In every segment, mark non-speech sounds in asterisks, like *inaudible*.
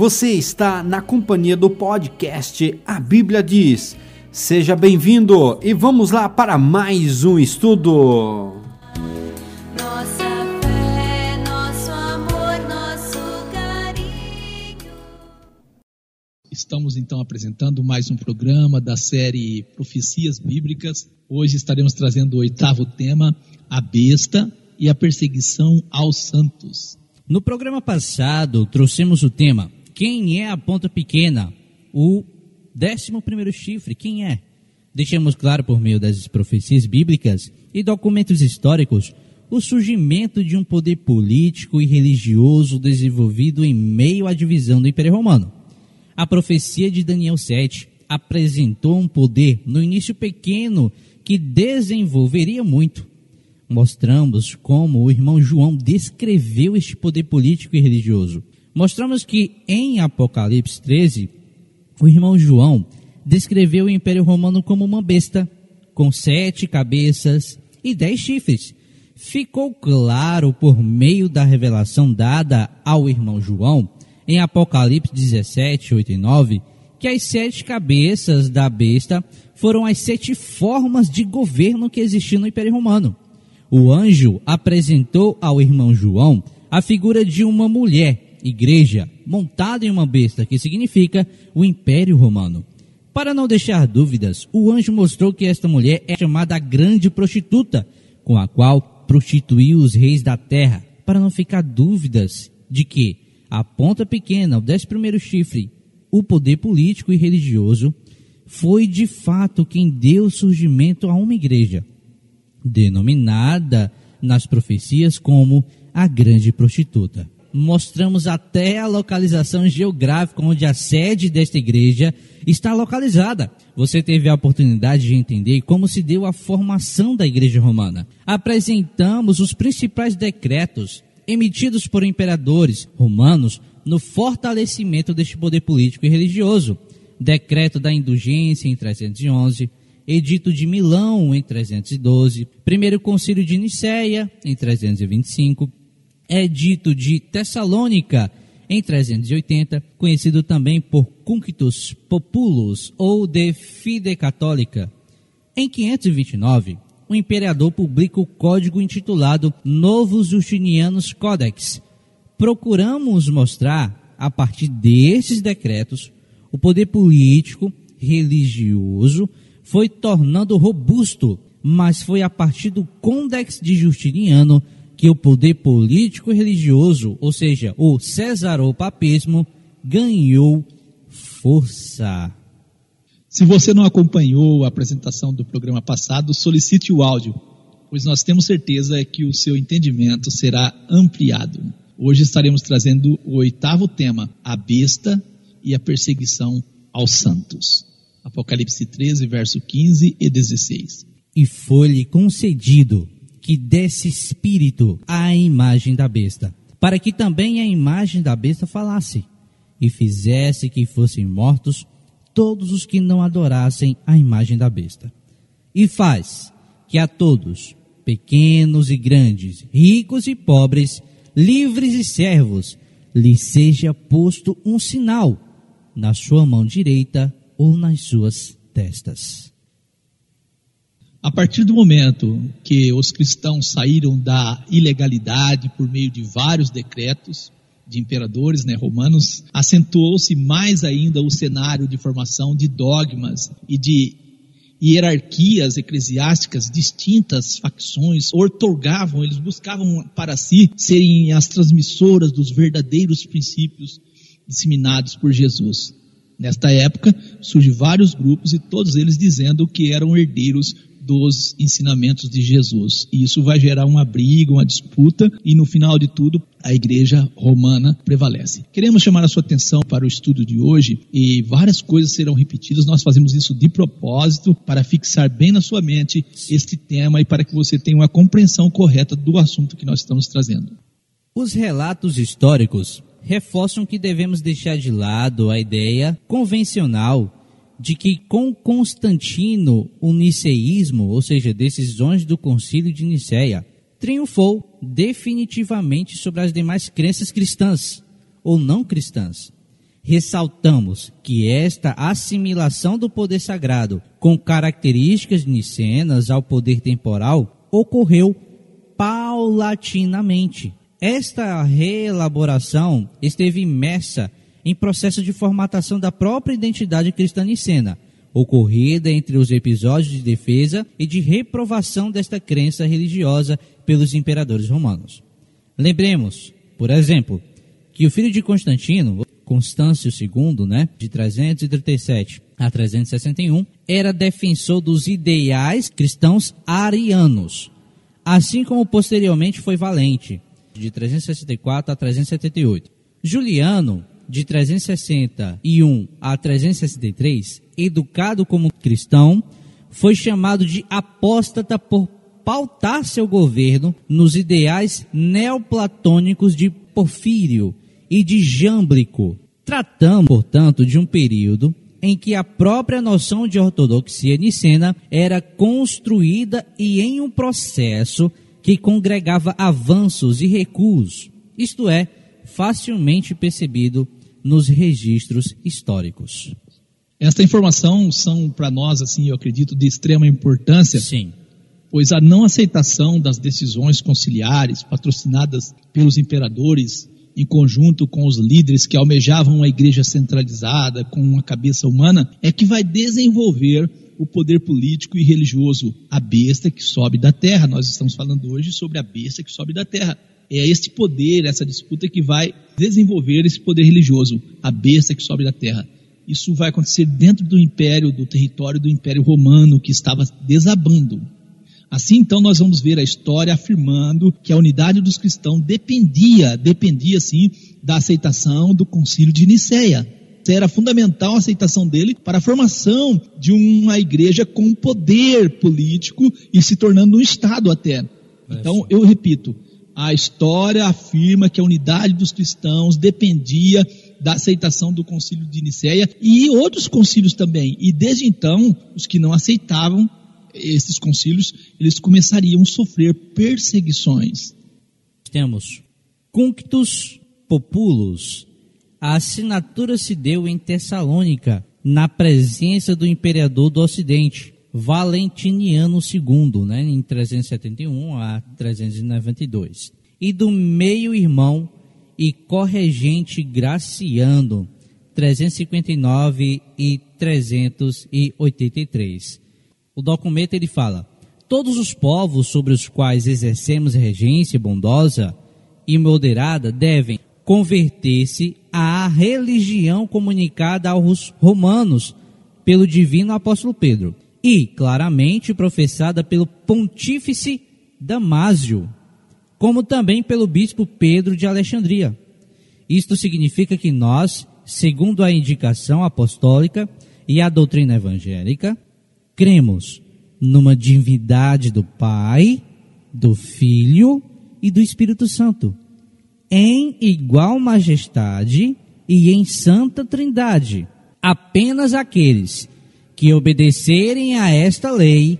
Você está na companhia do podcast A Bíblia Diz. Seja bem-vindo e vamos lá para mais um estudo. Nossa fé, nosso amor, nosso carinho. Estamos então apresentando mais um programa da série Profecias Bíblicas. Hoje estaremos trazendo o oitavo tema, a besta e a perseguição aos santos. No programa passado, trouxemos o tema Quem é a ponta pequena? O décimo primeiro chifre, quem é? Deixamos claro por meio das profecias bíblicas e documentos históricos o surgimento de um poder político e religioso desenvolvido em meio à divisão do Império Romano. A profecia de Daniel 7 apresentou um poder no início pequeno que desenvolveria muito mostramos como o irmão João descreveu este poder político e religioso. Mostramos que em Apocalipse 13, o irmão João descreveu o Império Romano como uma besta, com sete cabeças e dez chifres. Ficou claro por meio da revelação dada ao irmão João, em Apocalipse 17, 8 e 9, que as sete cabeças da besta foram as sete formas de governo que existiam no Império Romano o anjo apresentou ao irmão João a figura de uma mulher, igreja, montada em uma besta, que significa o Império Romano. Para não deixar dúvidas, o anjo mostrou que esta mulher é chamada a grande prostituta, com a qual prostituiu os reis da terra. Para não ficar dúvidas de que a ponta pequena, o décimo primeiro chifre, o poder político e religioso, foi de fato quem deu surgimento a uma igreja denominada nas profecias como a grande prostituta. Mostramos até a localização geográfica onde a sede desta igreja está localizada. Você teve a oportunidade de entender como se deu a formação da igreja romana. Apresentamos os principais decretos emitidos por imperadores romanos no fortalecimento deste poder político e religioso. Decreto da indulgência em 311, Edito de Milão em 312, Primeiro Concílio de Nicéia em 325, Edito de Tessalônica em 380, conhecido também por Cunctus Populus ou de Fide Católica. Em 529, o imperador publica o código intitulado Novos Justinianos Codex. Procuramos mostrar, a partir desses decretos, o poder político, religioso foi tornando robusto, mas foi a partir do Condex de Justiniano que o poder político e religioso, ou seja, o cesaropapismo, ganhou força. Se você não acompanhou a apresentação do programa passado, solicite o áudio, pois nós temos certeza que o seu entendimento será ampliado. Hoje estaremos trazendo o oitavo tema, a besta e a perseguição aos santos. Apocalipse 13, verso 15 e 16. E foi-lhe concedido que desse espírito à imagem da besta, para que também a imagem da besta falasse, e fizesse que fossem mortos todos os que não adorassem a imagem da besta. E faz que a todos, pequenos e grandes, ricos e pobres, livres e servos, lhe seja posto um sinal na sua mão direita ou nas suas testas. A partir do momento que os cristãos saíram da ilegalidade por meio de vários decretos de imperadores né, romanos, acentuou-se mais ainda o cenário de formação de dogmas e de hierarquias eclesiásticas distintas, facções, ortorgavam, eles buscavam para si serem as transmissoras dos verdadeiros princípios disseminados por Jesus. Nesta época, surgem vários grupos e todos eles dizendo que eram herdeiros dos ensinamentos de Jesus. E isso vai gerar uma briga, uma disputa, e no final de tudo, a igreja romana prevalece. Queremos chamar a sua atenção para o estudo de hoje, e várias coisas serão repetidas. Nós fazemos isso de propósito para fixar bem na sua mente este tema e para que você tenha uma compreensão correta do assunto que nós estamos trazendo. Os relatos históricos reforçam que devemos deixar de lado a ideia convencional de que com Constantino o niceísmo, ou seja, decisões do concílio de Nicéia, triunfou definitivamente sobre as demais crenças cristãs ou não cristãs. Ressaltamos que esta assimilação do poder sagrado com características nicenas ao poder temporal ocorreu paulatinamente. Esta reelaboração esteve imersa em processo de formatação da própria identidade cristã nicena, ocorrida entre os episódios de defesa e de reprovação desta crença religiosa pelos imperadores romanos. Lembremos, por exemplo, que o filho de Constantino, Constâncio II, né, de 337 a 361, era defensor dos ideais cristãos arianos, assim como posteriormente foi Valente, de 364 a 378. Juliano, de 361 a 363, educado como cristão, foi chamado de apóstata por pautar seu governo nos ideais neoplatônicos de Porfírio e de Jâmblico. Tratamos, portanto, de um período em que a própria noção de ortodoxia nicena era construída e em um processo que congregava avanços e recuos, isto é, facilmente percebido nos registros históricos. Esta informação são para nós, assim, eu acredito, de extrema importância, Sim, pois a não aceitação das decisões conciliares patrocinadas pelos imperadores em conjunto com os líderes que almejavam uma igreja centralizada com uma cabeça humana é que vai desenvolver o poder político e religioso, a besta que sobe da terra. Nós estamos falando hoje sobre a besta que sobe da terra. É este poder, essa disputa que vai desenvolver esse poder religioso, a besta que sobe da terra. Isso vai acontecer dentro do império, do território do império romano que estava desabando. Assim, então, nós vamos ver a história afirmando que a unidade dos cristãos dependia, dependia, sim, da aceitação do concílio de Nicéia. Era fundamental a aceitação dele para a formação de uma igreja com poder político e se tornando um Estado até. Então, eu repito, a história afirma que a unidade dos cristãos dependia da aceitação do concílio de Nicéia e outros concílios também. E desde então, os que não aceitavam esses concílios, eles começariam a sofrer perseguições. temos Cunctus Populus. A assinatura se deu em Tessalônica, na presença do imperador do Ocidente, Valentiniano II, né, em 371 a 392, e do meio-irmão e corregente Graciano, 359 e 383. O documento ele fala: Todos os povos sobre os quais exercemos regência bondosa e moderada devem converter-se à religião comunicada aos romanos pelo divino apóstolo Pedro e claramente professada pelo pontífice Damásio, como também pelo bispo Pedro de Alexandria. Isto significa que nós, segundo a indicação apostólica e a doutrina evangélica, cremos numa divindade do Pai, do Filho e do Espírito Santo, em igual majestade e em santa trindade. Apenas aqueles que obedecerem a esta lei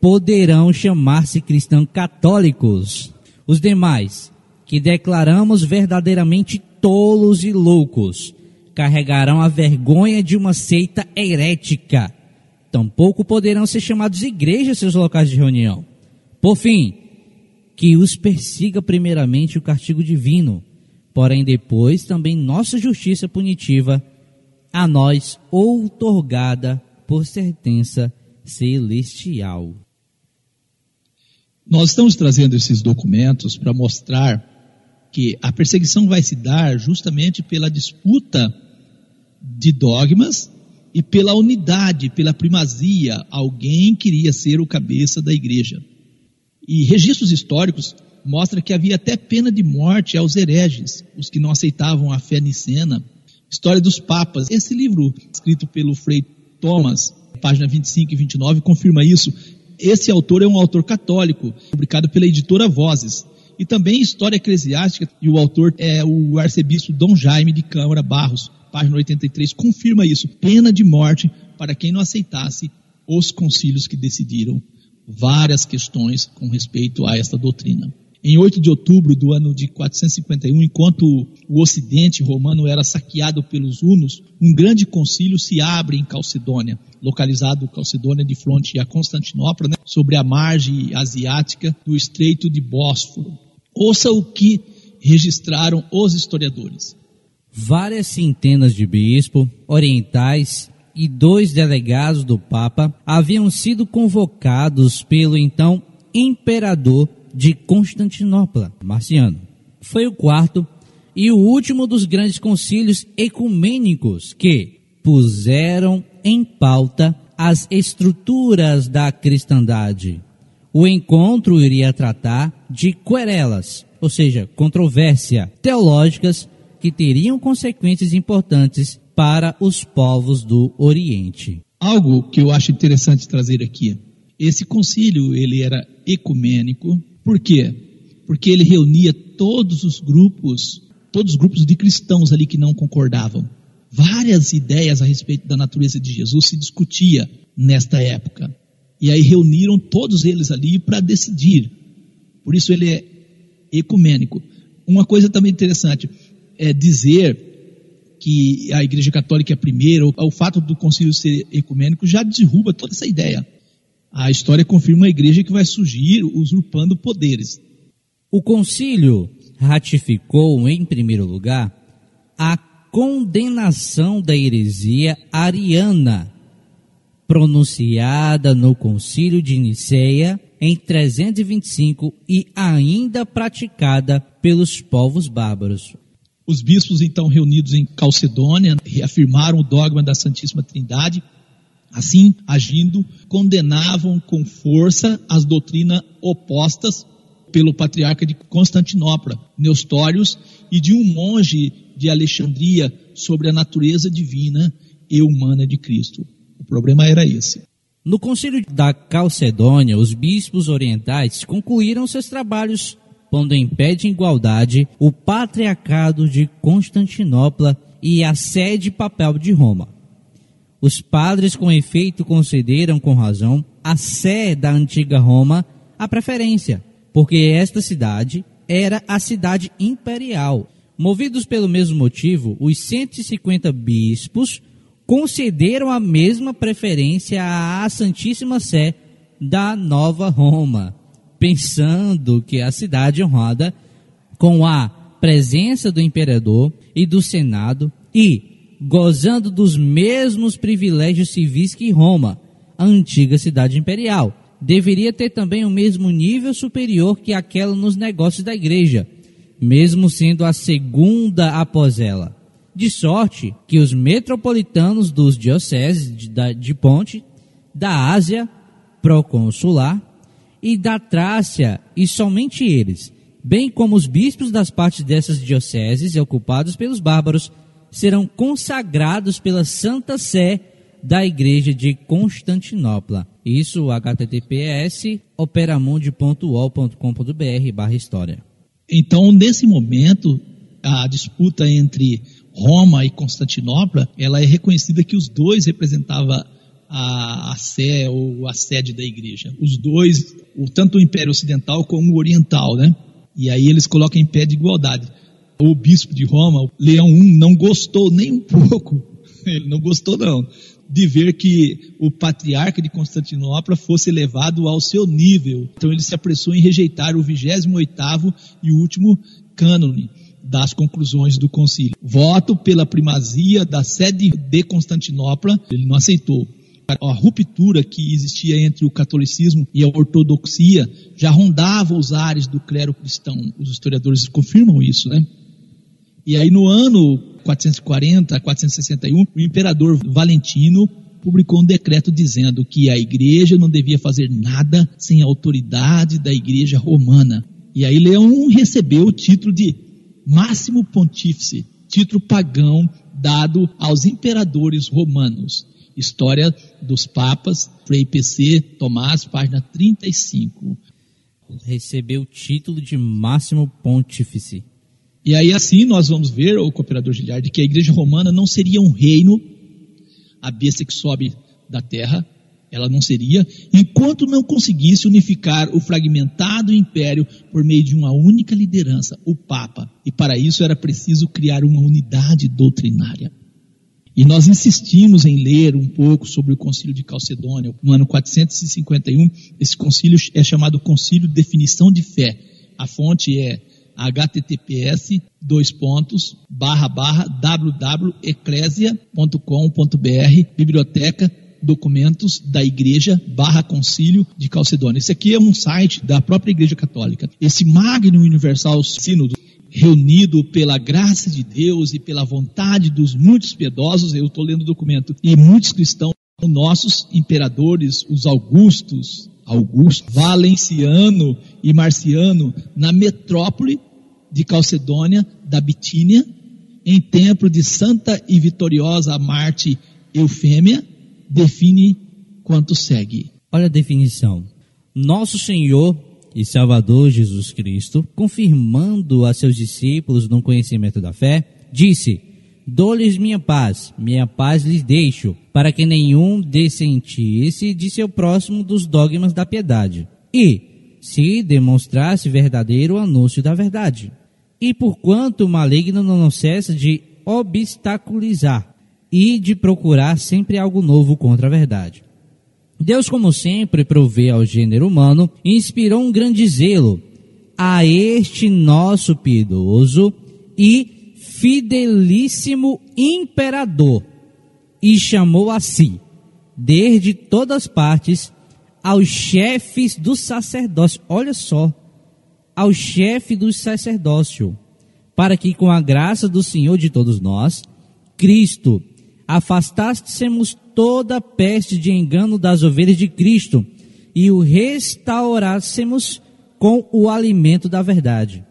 poderão chamar-se cristãos católicos. Os demais, que declaramos verdadeiramente tolos e loucos, carregarão a vergonha de uma seita herética. Tampouco poderão ser chamados igrejas seus locais de reunião. Por fim, que os persiga primeiramente o castigo divino, porém depois também nossa justiça punitiva, a nós outorgada por sentença celestial. Nós estamos trazendo esses documentos para mostrar que a perseguição vai se dar justamente pela disputa de dogmas e pela unidade, pela primazia. Alguém queria ser o cabeça da igreja. E registros históricos mostram que havia até pena de morte aos hereges, os que não aceitavam a fé nicena. História dos Papas. Esse livro, escrito pelo Frei Thomas, página 25 e 29, confirma isso. Esse autor é um autor católico, publicado pela editora Vozes. E também História Eclesiástica, e o autor é o arcebispo Dom Jaime de Câmara Barros, página 83, confirma isso. Pena de morte para quem não aceitasse os concílios que decidiram várias questões com respeito a esta doutrina. Em 8 de outubro do ano de 451, enquanto o ocidente romano era saqueado pelos hunos, um grande concílio se abre em Calcedônia, localizado Calcedônia de fronte a Constantinopla, né, sobre a margem asiática do Estreito de Bósforo. Ouça o que registraram os historiadores. Várias centenas de bispos orientais e dois delegados do Papa haviam sido convocados pelo então imperador de Constantinopla, Marciano. Foi o quarto e o último dos grandes concílios ecumênicos que puseram em pauta as estruturas da cristandade. O encontro iria tratar de querelas, ou seja, controvérsia teológicas que teriam consequências importantes para os povos do Oriente. Algo que eu acho interessante trazer aqui. Esse concílio, ele era ecumênico. Por quê? Porque ele reunia todos os grupos, todos os grupos de cristãos ali que não concordavam. Várias ideias a respeito da natureza de Jesus se discutia nesta época. E aí reuniram todos eles ali para decidir. Por isso ele é ecumênico. Uma coisa também interessante é dizer que a Igreja Católica é a primeira, o fato do concílio ser ecumênico já derruba toda essa ideia. A história confirma uma igreja que vai surgir usurpando poderes. O concílio ratificou, em primeiro lugar, a condenação da heresia ariana, pronunciada no concílio de Niceia em 325 e ainda praticada pelos povos bárbaros. Os bispos, então reunidos em Calcedônia, reafirmaram o dogma da Santíssima Trindade. Assim, agindo, condenavam com força as doutrinas opostas pelo patriarca de Constantinopla, Neustórios, e de um monge de Alexandria sobre a natureza divina e humana de Cristo. O problema era esse. No concílio da Calcedônia, os bispos orientais concluíram seus trabalhos pondo em pé de igualdade o patriarcado de Constantinopla e a sede papal de Roma. Os padres, com efeito, concederam com razão a sé da antiga Roma a preferência, porque esta cidade era a cidade imperial. Movidos pelo mesmo motivo, os 150 bispos concederam a mesma preferência à Santíssima Sé da Nova Roma pensando que a cidade honrada com a presença do imperador e do senado e gozando dos mesmos privilégios civis que Roma, a antiga cidade imperial, deveria ter também o mesmo nível superior que aquela nos negócios da igreja, mesmo sendo a segunda após ela. De sorte que os metropolitanos dos dioceses de, de Ponte, da Ásia, proconsular, e da Trácia, e somente eles, bem como os bispos das partes dessas dioceses ocupados pelos bárbaros, serão consagrados pela Santa Sé da Igreja de Constantinopla. Isso, https operamundi.ol.com.br barra história. Então, nesse momento, a disputa entre Roma e Constantinopla, ela é reconhecida que os dois representavam a, a sé ou a sede da igreja. Os dois, o, tanto o Império Ocidental como o Oriental, né? E aí eles colocam em pé de igualdade. O bispo de Roma, Leão I, não gostou nem um pouco, *laughs* ele não gostou não, de ver que o patriarca de Constantinopla fosse elevado ao seu nível. Então ele se apressou em rejeitar o 28º e último cânone das conclusões do concílio. Voto pela primazia da sede de Constantinopla, ele não aceitou a ruptura que existia entre o catolicismo e a ortodoxia já rondava os ares do clero cristão. Os historiadores confirmam isso, né? E aí no ano 440, 461, o imperador Valentino publicou um decreto dizendo que a igreja não devia fazer nada sem a autoridade da igreja romana. E aí Leão recebeu o título de máximo pontífice, título pagão dado aos imperadores romanos. História dos Papas, Frei PC Tomás, página 35. Recebeu o título de máximo pontífice. E aí assim nós vamos ver, o cooperador Giliardi, que a igreja romana não seria um reino, a besta que sobe da terra, ela não seria, enquanto não conseguisse unificar o fragmentado império por meio de uma única liderança, o Papa. E para isso era preciso criar uma unidade doutrinária. E nós insistimos em ler um pouco sobre o Concílio de Calcedônia. No ano 451, esse concílio é chamado Concílio de Definição de Fé. A fonte é https dois pontos barra barra www.eclesia.com.br biblioteca documentos da igreja barra concílio de Calcedônia. Esse aqui é um site da própria igreja católica. Esse Magno Universal Sínodo reunido pela graça de Deus e pela vontade dos muitos piedosos, eu estou lendo o documento, e muitos cristãos, nossos imperadores, os augustos, Augusto, Valenciano e Marciano, na metrópole de Calcedônia, da Bitínia, em templo de Santa e Vitoriosa Marte Eufêmia, define quanto segue. Olha a definição. Nosso Senhor e Salvador Jesus Cristo, confirmando a seus discípulos no conhecimento da fé, disse: Dou-lhes minha paz, minha paz lhes deixo, para que nenhum dessentisse de seu próximo dos dogmas da piedade, e se demonstrasse verdadeiro o anúncio da verdade. E porquanto o maligno não cessa de obstaculizar e de procurar sempre algo novo contra a verdade. Deus, como sempre, provê ao gênero humano inspirou um grande zelo a este nosso piedoso e fidelíssimo imperador e chamou a si, desde todas partes, aos chefes do sacerdócio. Olha só, ao chefe do sacerdócio, para que com a graça do Senhor de todos nós, Cristo, afastássemos toda peste de engano das ovelhas de Cristo e o restaurássemos com o alimento da verdade.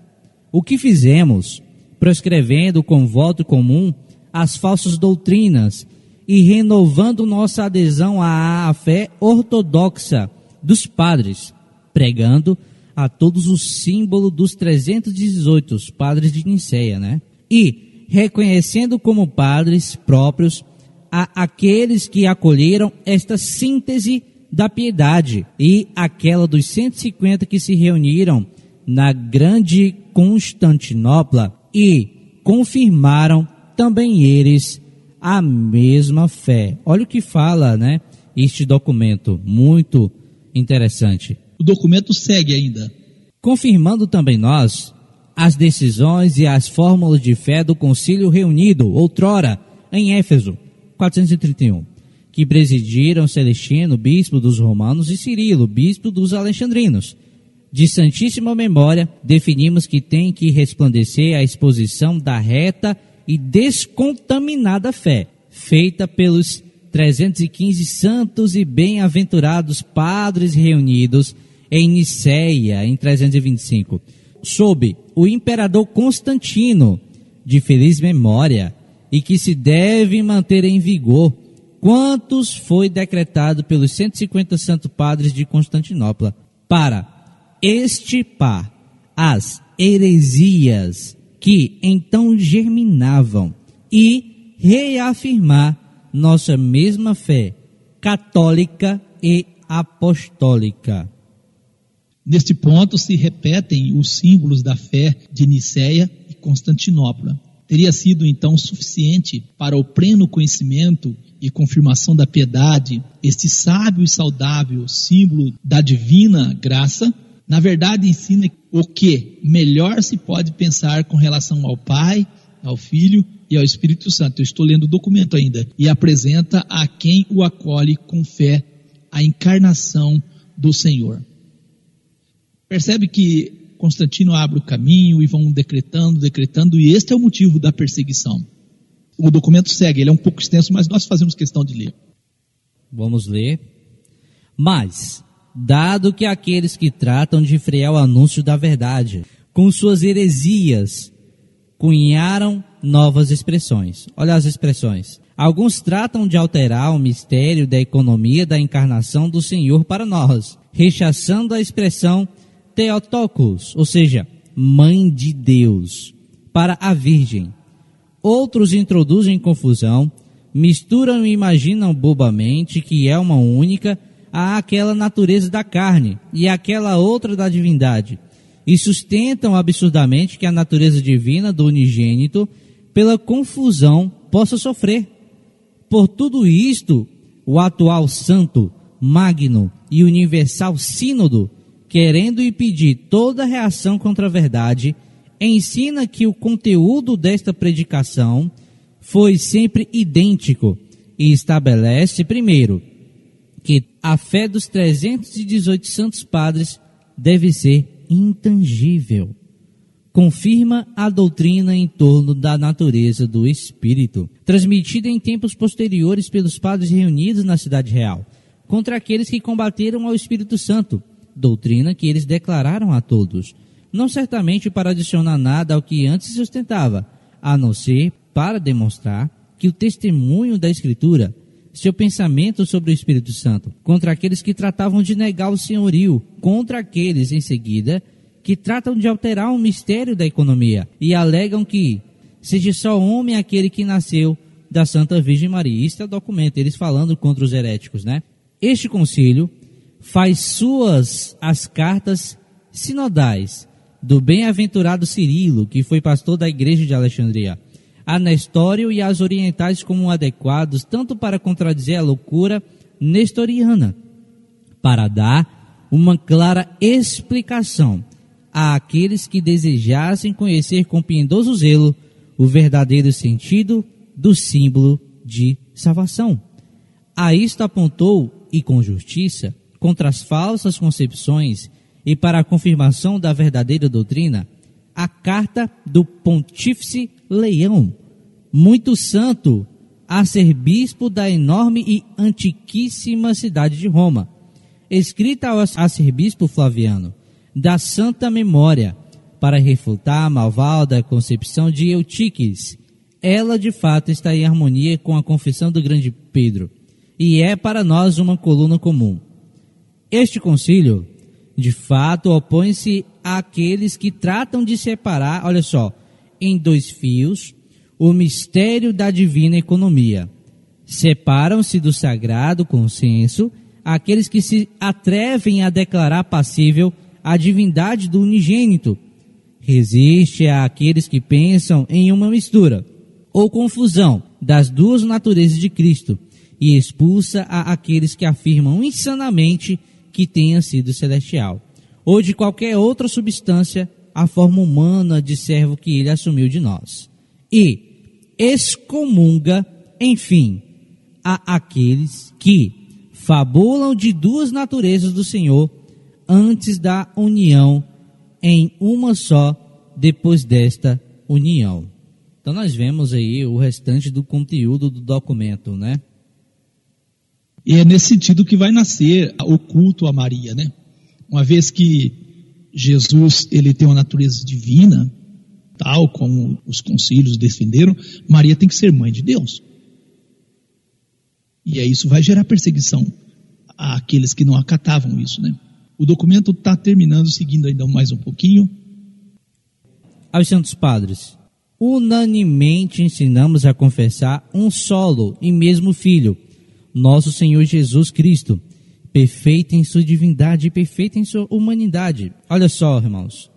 O que fizemos, prescrevendo com voto comum as falsas doutrinas e renovando nossa adesão à fé ortodoxa dos padres, pregando a todos o símbolo dos 318 padres de Niceia, né? E reconhecendo como padres próprios a aqueles que acolheram esta síntese da piedade e aquela dos 150 que se reuniram na grande Constantinopla e confirmaram também eles a mesma fé. Olha o que fala, né? Este documento muito interessante. O documento segue ainda. Confirmando também nós as decisões e as fórmulas de fé do concílio reunido outrora em Éfeso, 431, que presidiram Celestino, bispo dos romanos, e Cirilo, bispo dos alexandrinos. De santíssima memória, definimos que tem que resplandecer a exposição da reta e descontaminada fé, feita pelos 315 santos e bem-aventurados padres reunidos em Niceia, em 325, sob o imperador Constantino, de feliz memória, e que se deve manter em vigor, quantos foi decretado pelos 150 santos padres de Constantinopla, para estipar as heresias que então germinavam e reafirmar nossa mesma fé católica e apostólica. Neste ponto se repetem os símbolos da fé de Nicéia e Constantinopla. Teria sido então suficiente para o pleno conhecimento e confirmação da piedade, este sábio e saudável símbolo da divina graça, na verdade ensina o que melhor se pode pensar com relação ao Pai, ao Filho e ao Espírito Santo. Eu estou lendo o documento ainda. E apresenta a quem o acolhe com fé a encarnação do Senhor. Percebe que Constantino abre o caminho e vão decretando, decretando, e este é o motivo da perseguição. O documento segue, ele é um pouco extenso, mas nós fazemos questão de ler. Vamos ler. Mas, dado que aqueles que tratam de frear o anúncio da verdade, com suas heresias, cunharam novas expressões. Olha as expressões. Alguns tratam de alterar o mistério da economia da encarnação do Senhor para nós, rechaçando a expressão Theotokos, ou seja, mãe de Deus, para a Virgem. Outros introduzem confusão, misturam e imaginam bobamente que é uma única àquela natureza da carne e àquela outra da divindade, e sustentam absurdamente que a natureza divina do unigênito, pela confusão, possa sofrer. Por tudo isto, o atual santo, magno e universal sínodo, querendo impedir toda reação contra a verdade, ensina que o conteúdo desta predicação foi sempre idêntico e estabelece, primeiro, que a fé dos 318 santos padres deve ser intangível. Confirma a doutrina em torno da natureza do Espírito, transmitida em tempos posteriores pelos padres reunidos na Cidade Real, contra aqueles que combateram ao Espírito Santo, doutrina que eles declararam a todos, não certamente para adicionar nada ao que antes sustentava, a não ser para demonstrar que o testemunho da Escritura, seu pensamento sobre o Espírito Santo, contra aqueles que tratavam de negar o senhorio, contra aqueles, em seguida, que tratam de alterar o mistério da economia e alegam que seja só homem aquele que nasceu da Santa Virgem Maria. Isso é o documento, eles falando contra os heréticos, né? Este concílio faz suas as cartas sinodais do bem-aventurado Cirilo, que foi pastor da igreja de Alexandria, a Nestório e as orientais como adequados tanto para contradizer a loucura nestoriana, para dar uma clara explicação àqueles que desejassem conhecer com piedoso zelo o verdadeiro sentido do símbolo de salvação. A isto apontou, e com justiça, contra as falsas concepções e para a confirmação da verdadeira doutrina, a carta do Pontífice Leão, muito santo, arcebispo da enorme e antiquíssima cidade de Roma, escrita ao arcebispo Flaviano, da santa memória, para refutar a malvada concepção de Eutiques. Ela, de fato, está em harmonia com a confissão do grande Pedro, e é para nós uma coluna comum. Este concílio, de fato, opõe-se àqueles que tratam de separar, olha só, em dois fios, o mistério da divina economia. Separam-se do sagrado consenso aqueles que se atrevem a declarar passível a divindade do unigênito. Resiste àqueles que pensam em uma mistura ou confusão das duas naturezas de Cristo e expulsa a aqueles que afirmam insanamente que tenha sido celestial, ou de qualquer outra substância a forma humana de servo que ele assumiu de nós. E excomunga, enfim, a aqueles que fabulam de duas naturezas do Senhor antes da união em uma só depois desta união. Então nós vemos aí o restante do conteúdo do documento, né? E é nesse sentido que vai nascer o culto a Maria, né? Uma vez que Jesus ele tem uma natureza divina, tal como os concílios defenderam, Maria tem que ser mãe de Deus. E aí isso vai gerar perseguição àqueles que não acatavam isso, né? O documento está terminando, seguindo ainda mais um pouquinho. Aos Santos Padres, unanimemente ensinamos a confessar um solo e mesmo Filho, nosso Senhor Jesus Cristo, perfeito em sua divindade e perfeito em sua humanidade. Olha só, irmãos,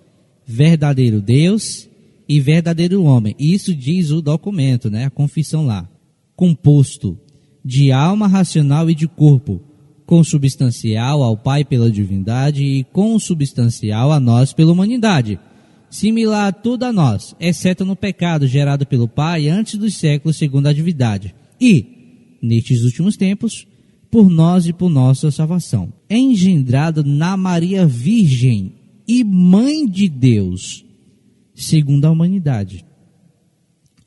verdadeiro Deus e verdadeiro homem. Isso diz o documento, né? A confissão lá. Composto de alma racional e de corpo, consubstancial ao Pai pela divindade e consubstancial a nós pela humanidade. Similar a tudo a nós, exceto no pecado gerado pelo Pai antes dos séculos segundo a divindade. E, nestes últimos tempos, por nós e por nossa salvação. Engendrado na Maria Virgem e Mãe de Deus, segundo a humanidade.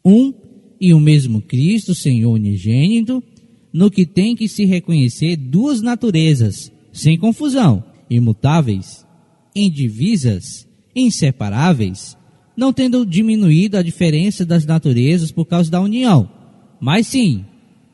Um e o mesmo Cristo, Senhor unigênito, no que tem que se reconhecer duas naturezas, sem confusão, imutáveis, indivisas, inseparáveis, não tendo diminuído a diferença das naturezas por causa da união, mas sim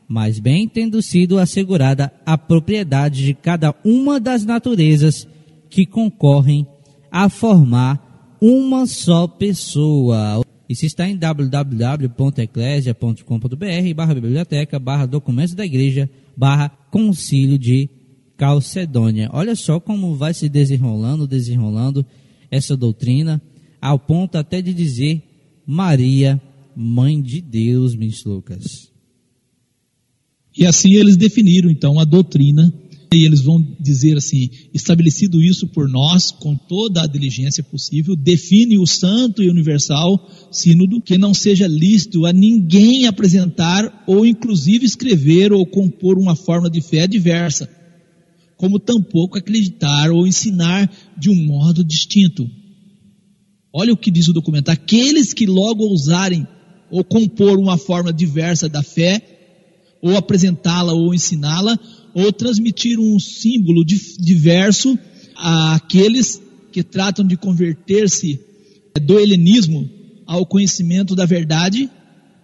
mas bem tendo sido assegurada a propriedade de cada uma das naturezas que concorrem a formar uma só pessoa. Isso está em www.eclesia.com.br barra biblioteca barra documentos da igreja barra concílio de Calcedônia. Olha só como vai se desenrolando, desenrolando essa doutrina, ao ponto até de dizer Maria, mãe de Deus, Miss Lucas. E assim eles definiram então a doutrina e eles vão dizer assim: estabelecido isso por nós, com toda a diligência possível, define o santo e universal sínodo que não seja lícito a ninguém apresentar ou inclusive escrever ou compor uma forma de fé diversa, como tampouco acreditar ou ensinar de um modo distinto. Olha o que diz o documento: aqueles que logo ousarem ou compor uma forma diversa da fé, ou apresentá-la ou ensiná-la, ou transmitir um símbolo diverso àqueles que tratam de converter-se do helenismo ao conhecimento da verdade,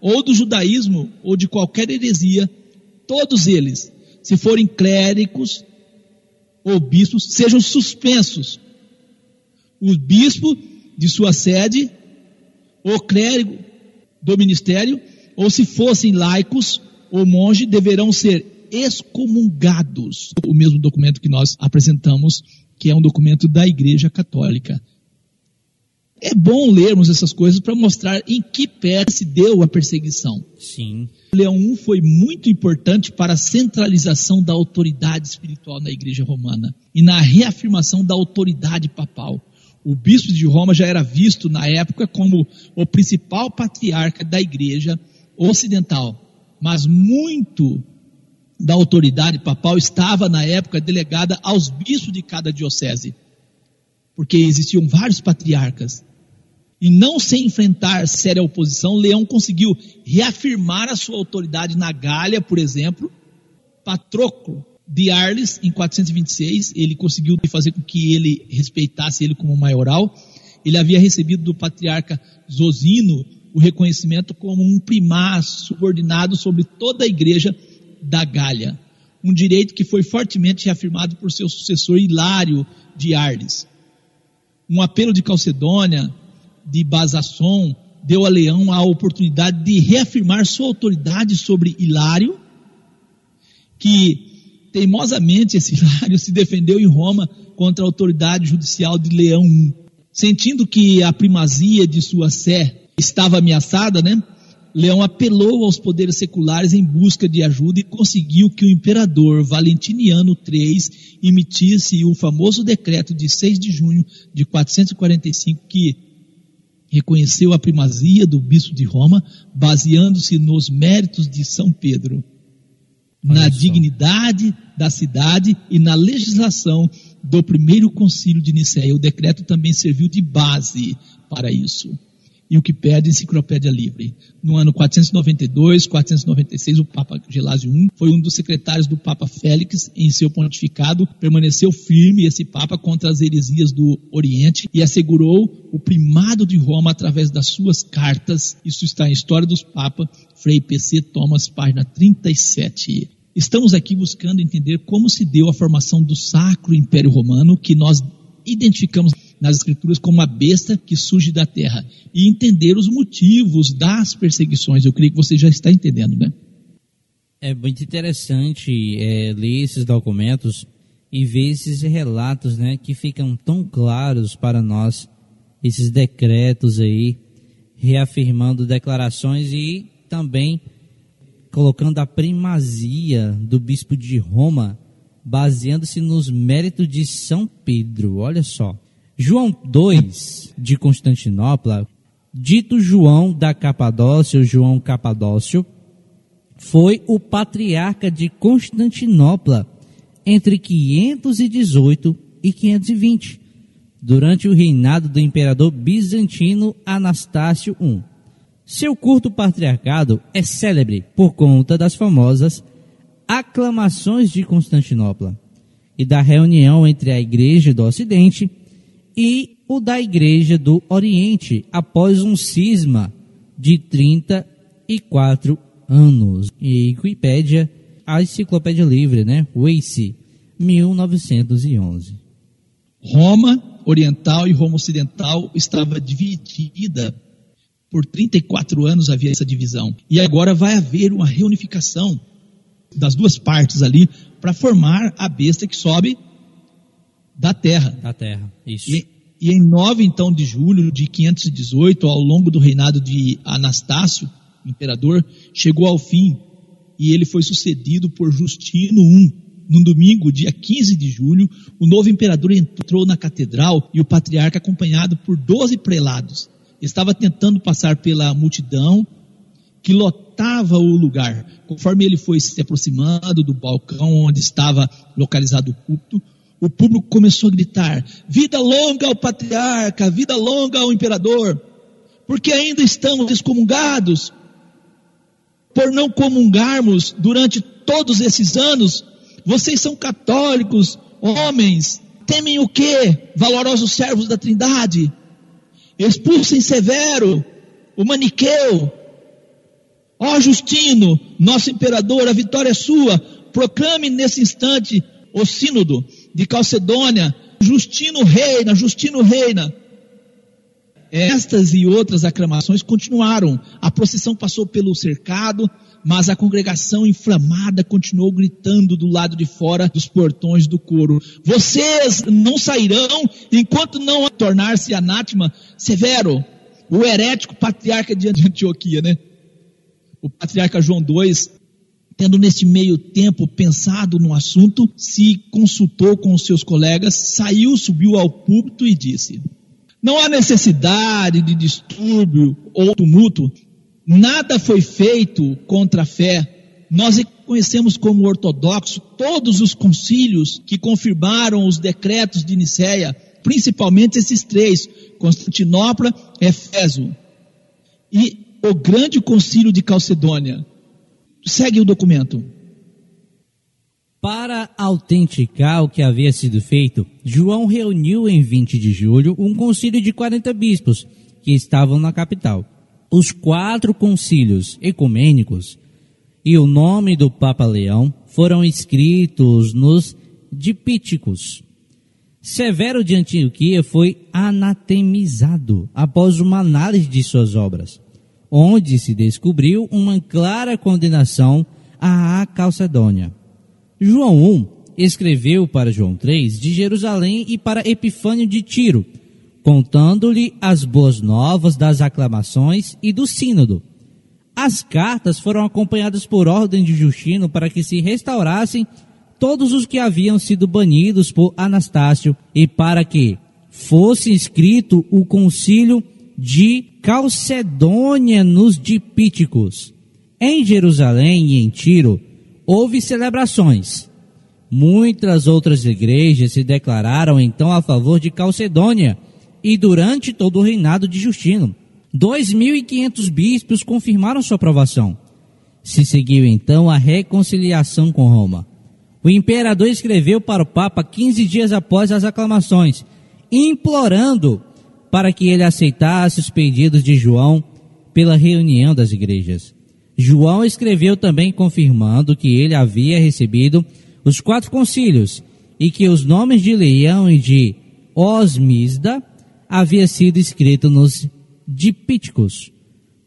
ou do judaísmo, ou de qualquer heresia, todos eles, se forem clérigos ou bispos, sejam suspensos. O bispo de sua sede, ou clérigo do ministério, ou se fossem laicos ou monge, deverão ser excomungados. O mesmo documento que nós apresentamos, que é um documento da Igreja Católica. É bom lermos essas coisas para mostrar em que pé se deu a perseguição. Sim. Leão I foi muito importante para a centralização da autoridade espiritual na Igreja Romana e na reafirmação da autoridade papal. O bispo de Roma já era visto na época como o principal patriarca da Igreja Ocidental, mas muito da autoridade papal estava na época delegada aos bispos de cada diocese, porque existiam vários patriarcas. E não sem enfrentar séria oposição, Leão conseguiu reafirmar a sua autoridade na Gália, por exemplo. Patroclo de Arles, em 426, ele conseguiu fazer com que ele respeitasse ele como maioral. Ele havia recebido do patriarca Zosino o reconhecimento como um primar subordinado sobre toda a igreja da Gália, um direito que foi fortemente reafirmado por seu sucessor Hilário de Arles. Um apelo de Calcedônia, de Basasson, deu a Leão a oportunidade de reafirmar sua autoridade sobre Hilário, que teimosamente esse *laughs* Hilário se defendeu em Roma contra a autoridade judicial de Leão I. Sentindo que a primazia de sua sé estava ameaçada, né? Leão apelou aos poderes seculares em busca de ajuda e conseguiu que o imperador Valentiniano III emitisse o famoso decreto de 6 de junho de 445 que reconheceu a primazia do bispo de Roma, baseando-se nos méritos de São Pedro, Olha na só. dignidade da cidade e na legislação do primeiro concílio de Nicéia. O decreto também serviu de base para isso e o que pede Enciclopédia Livre. No ano 492, 496, o Papa Gelásio I foi um dos secretários do Papa Félix em seu pontificado, permaneceu firme esse Papa contra as heresias do Oriente e assegurou o primado de Roma através das suas cartas. Isso está em História dos Papas, Frei PC Thomas, página 37. Estamos aqui buscando entender como se deu a formação do Sacro Império Romano, que nós identificamos nas Escrituras como a besta que surge da terra e entender os motivos das perseguições. Eu creio que você já está entendendo, né? É muito interessante é, ler esses documentos e ver esses relatos, né, que ficam tão claros para nós, esses decretos aí, reafirmando declarações e também colocando a primazia do bispo de Roma, baseando-se nos méritos de São Pedro. Olha só. João II de Constantinopla, dito João da Capadócia, ou João Capadócio, foi o patriarca de Constantinopla entre 518 e 520, durante o reinado do imperador bizantino Anastácio I. Seu curto patriarcado é célebre por conta das famosas aclamações de Constantinopla e da reunião entre a Igreja do Ocidente e o da Igreja do Oriente após um cisma de 34 anos. E Wikipédia, a enciclopédia livre, né? Wace, 1911. Roma Oriental e Roma Ocidental estava dividida. Por 34 anos havia essa divisão. E agora vai haver uma reunificação. das duas partes ali para formar a besta que sobe da terra. Da terra. Isso. E, e em 9 então de julho de 518, ao longo do reinado de Anastácio, imperador, chegou ao fim e ele foi sucedido por Justino I. No domingo, dia 15 de julho, o novo imperador entrou na catedral e o patriarca, acompanhado por 12 prelados, estava tentando passar pela multidão que lotava o lugar. Conforme ele foi se aproximando do balcão onde estava localizado o púlpito, o público começou a gritar: Vida longa ao patriarca, vida longa ao imperador, porque ainda estamos excomungados por não comungarmos durante todos esses anos. Vocês são católicos, homens, temem o quê? Valorosos servos da Trindade. Expulsem Severo, o maniqueu. Ó Justino, nosso imperador, a vitória é sua. Proclame nesse instante o sínodo de Calcedônia. Justino reina, Justino reina. Estas e outras aclamações continuaram. A procissão passou pelo cercado, mas a congregação inflamada continuou gritando do lado de fora dos portões do coro: Vocês não sairão enquanto não tornar-se anátema Severo, o herético patriarca de Antioquia, né? O patriarca João II, tendo neste meio tempo pensado no assunto, se consultou com os seus colegas, saiu, subiu ao púlpito e disse: não há necessidade de distúrbio ou tumulto. Nada foi feito contra a fé. Nós reconhecemos como ortodoxo todos os concílios que confirmaram os decretos de Nicéia, principalmente esses três: Constantinopla, Efésio e o grande concílio de Calcedônia. Segue o documento. Para autenticar o que havia sido feito, João reuniu em 20 de julho um concílio de 40 bispos que estavam na capital. Os quatro concílios ecumênicos e o nome do Papa Leão foram escritos nos dipíticos. Severo de Antioquia foi anatemizado após uma análise de suas obras, onde se descobriu uma clara condenação à Calcedônia. João 1 escreveu para João 3 de Jerusalém e para Epifânio de Tiro, contando-lhe as boas novas das aclamações e do sínodo. As cartas foram acompanhadas por ordem de Justino para que se restaurassem todos os que haviam sido banidos por Anastácio e para que fosse escrito o concílio de Calcedônia nos Dipíticos. Em Jerusalém e em Tiro, houve celebrações. Muitas outras igrejas se declararam então a favor de Calcedônia e durante todo o reinado de Justino. 2.500 bispos confirmaram sua aprovação. Se seguiu então a reconciliação com Roma. O imperador escreveu para o Papa 15 dias após as aclamações, implorando para que ele aceitasse os pedidos de João pela reunião das igrejas. João escreveu também confirmando que ele havia recebido os quatro concílios e que os nomes de Leão e de Osmisda havia sido escrito nos dipíticos.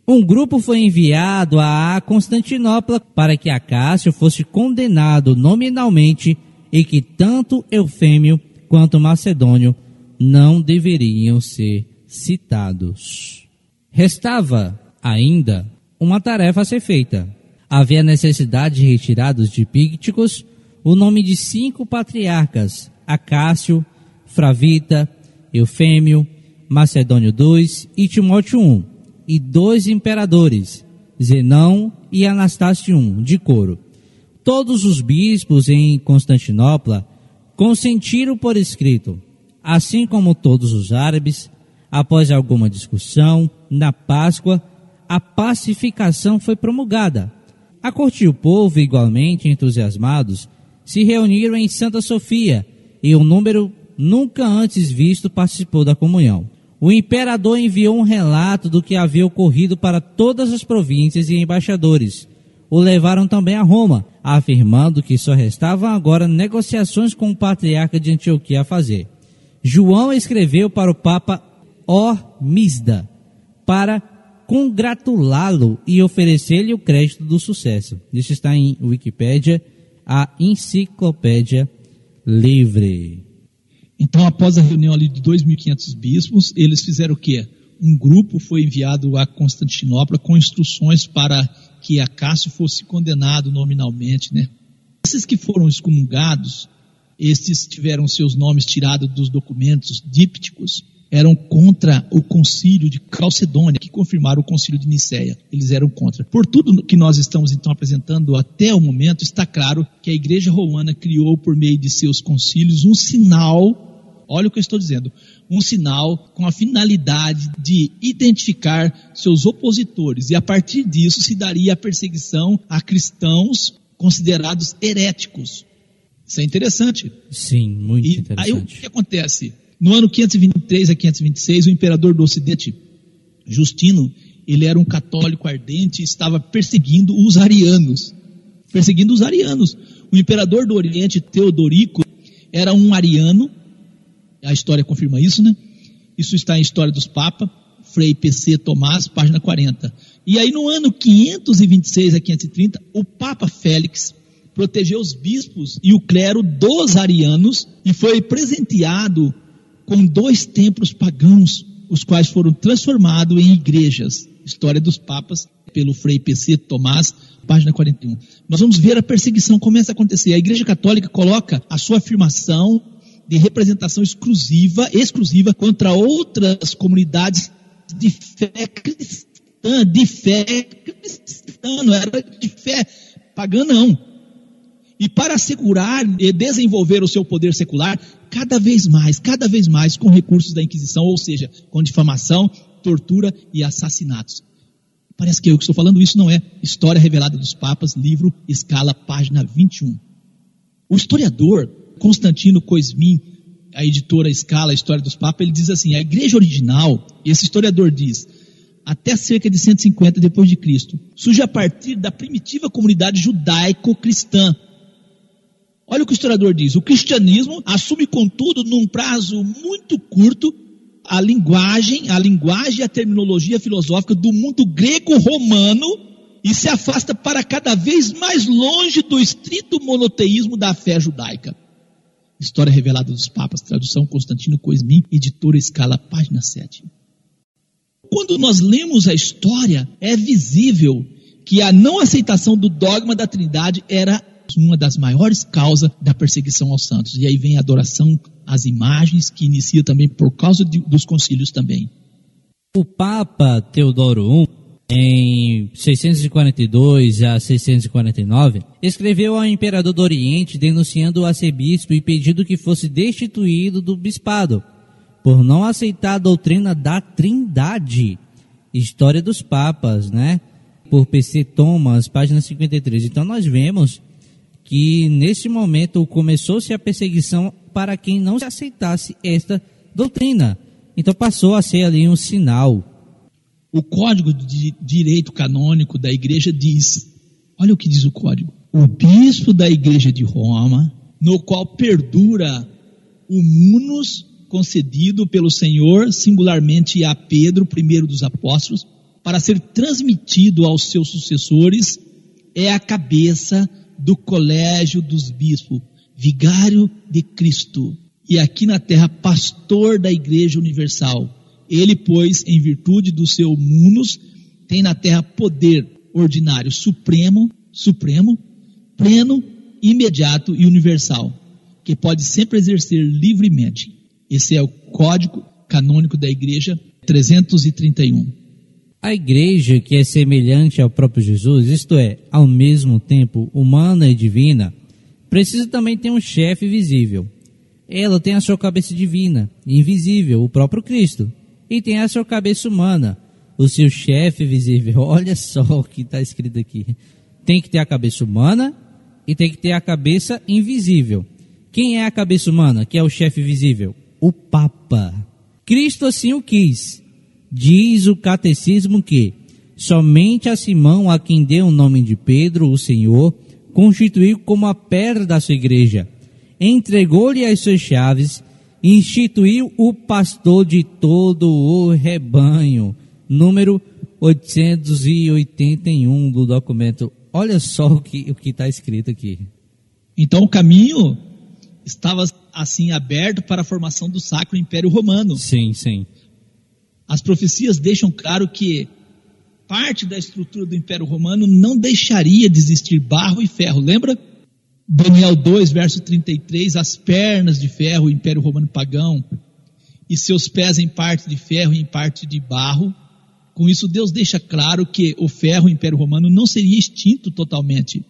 Um grupo foi enviado a Constantinopla para que Acácio fosse condenado nominalmente e que tanto Eufêmio quanto Macedônio não deveriam ser citados. Restava ainda uma tarefa a ser feita. Havia necessidade de retirar dos dipícticos o nome de cinco patriarcas, Acácio, Fravita, Eufêmio, Macedônio II e Timóteo I, e dois imperadores, Zenão e Anastácio I, de coro. Todos os bispos em Constantinopla consentiram por escrito, assim como todos os árabes, após alguma discussão, na Páscoa, a pacificação foi promulgada. A corte e o povo, igualmente entusiasmados, se reuniram em Santa Sofia e um número nunca antes visto participou da comunhão. O imperador enviou um relato do que havia ocorrido para todas as províncias e embaixadores. O levaram também a Roma, afirmando que só restavam agora negociações com o patriarca de Antioquia a fazer. João escreveu para o Papa Ormisda para congratulá-lo e oferecer-lhe o crédito do sucesso. Isso está em Wikipédia, a enciclopédia livre. Então, após a reunião ali de 2.500 bispos, eles fizeram o quê? Um grupo foi enviado a Constantinopla com instruções para que Acácio fosse condenado nominalmente, né? Esses que foram excomungados, estes tiveram seus nomes tirados dos documentos dípticos, eram contra o concílio de Calcedônia, que confirmaram o concílio de Nicéia. Eles eram contra. Por tudo que nós estamos então apresentando até o momento, está claro que a igreja romana criou por meio de seus concílios um sinal, olha o que eu estou dizendo, um sinal com a finalidade de identificar seus opositores e a partir disso se daria a perseguição a cristãos considerados heréticos. Isso é interessante. Sim, muito E interessante. aí o que acontece? No ano 523 a 526, o imperador do Ocidente, Justino, ele era um católico ardente e estava perseguindo os arianos. Perseguindo os arianos. O imperador do Oriente, Teodorico, era um ariano. A história confirma isso, né? Isso está em História dos Papas, Frei PC Tomás, página 40. E aí no ano 526 a 530, o Papa Félix protegeu os bispos e o clero dos arianos e foi presenteado com dois templos pagãos, os quais foram transformados em igrejas. História dos Papas, pelo Frei PC Tomás, página 41. Nós vamos ver a perseguição começa a acontecer. A Igreja Católica coloca a sua afirmação de representação exclusiva, exclusiva contra outras comunidades de fé cristã, de fé cristã, não era de fé pagã não. E para assegurar e desenvolver o seu poder secular, cada vez mais, cada vez mais com recursos da Inquisição, ou seja, com difamação, tortura e assassinatos. Parece que eu que estou falando isso não é História Revelada dos Papas, livro Escala, página 21. O historiador Constantino Coismin, a editora Escala, História dos Papas, ele diz assim: a igreja original, esse historiador diz, até cerca de 150 depois de Cristo, surge a partir da primitiva comunidade judaico-cristã. Olha o que o historiador diz: o cristianismo assume, contudo, num prazo muito curto, a linguagem, a linguagem e a terminologia filosófica do mundo grego-romano e se afasta para cada vez mais longe do estrito monoteísmo da fé judaica. História Revelada dos Papas, tradução Constantino Coismin, editora Escala, página 7. Quando nós lemos a história, é visível que a não aceitação do dogma da Trindade era uma das maiores causas da perseguição aos santos. E aí vem a adoração às imagens, que inicia também por causa de, dos concílios também. O Papa Teodoro I, em 642 a 649, escreveu ao imperador do Oriente denunciando o arcebispo e pedindo que fosse destituído do bispado, por não aceitar a doutrina da Trindade. História dos Papas, né? Por PC Thomas, página 53. Então nós vemos que nesse momento começou-se a perseguição para quem não aceitasse esta doutrina. Então passou a ser ali um sinal. O Código de Direito Canônico da Igreja diz: olha o que diz o código. O bispo da Igreja de Roma, no qual perdura o munus concedido pelo Senhor singularmente a Pedro, primeiro dos apóstolos, para ser transmitido aos seus sucessores, é a cabeça do colégio dos bispos, vigário de Cristo, e aqui na terra, pastor da Igreja Universal. Ele, pois, em virtude do seu munus, tem na terra poder ordinário supremo, supremo, pleno, imediato e universal, que pode sempre exercer livremente. Esse é o código canônico da Igreja 331. A igreja que é semelhante ao próprio Jesus, isto é, ao mesmo tempo humana e divina, precisa também ter um chefe visível. Ela tem a sua cabeça divina, invisível, o próprio Cristo, e tem a sua cabeça humana, o seu chefe visível. *laughs* Olha só o que está escrito aqui. Tem que ter a cabeça humana e tem que ter a cabeça invisível. Quem é a cabeça humana, que é o chefe visível? O Papa. Cristo assim o quis. Diz o catecismo que somente a Simão, a quem deu o nome de Pedro, o Senhor, constituiu como a pedra da sua igreja, entregou-lhe as suas chaves, instituiu o pastor de todo o rebanho. Número 881 do documento. Olha só o que o está escrito aqui. Então o caminho estava assim aberto para a formação do Sacro Império Romano. Sim, sim. As profecias deixam claro que parte da estrutura do Império Romano não deixaria de existir barro e ferro. Lembra? Daniel 2, verso 33, as pernas de ferro, o Império Romano pagão, e seus pés em parte de ferro e em parte de barro. Com isso, Deus deixa claro que o ferro, o Império Romano, não seria extinto totalmente.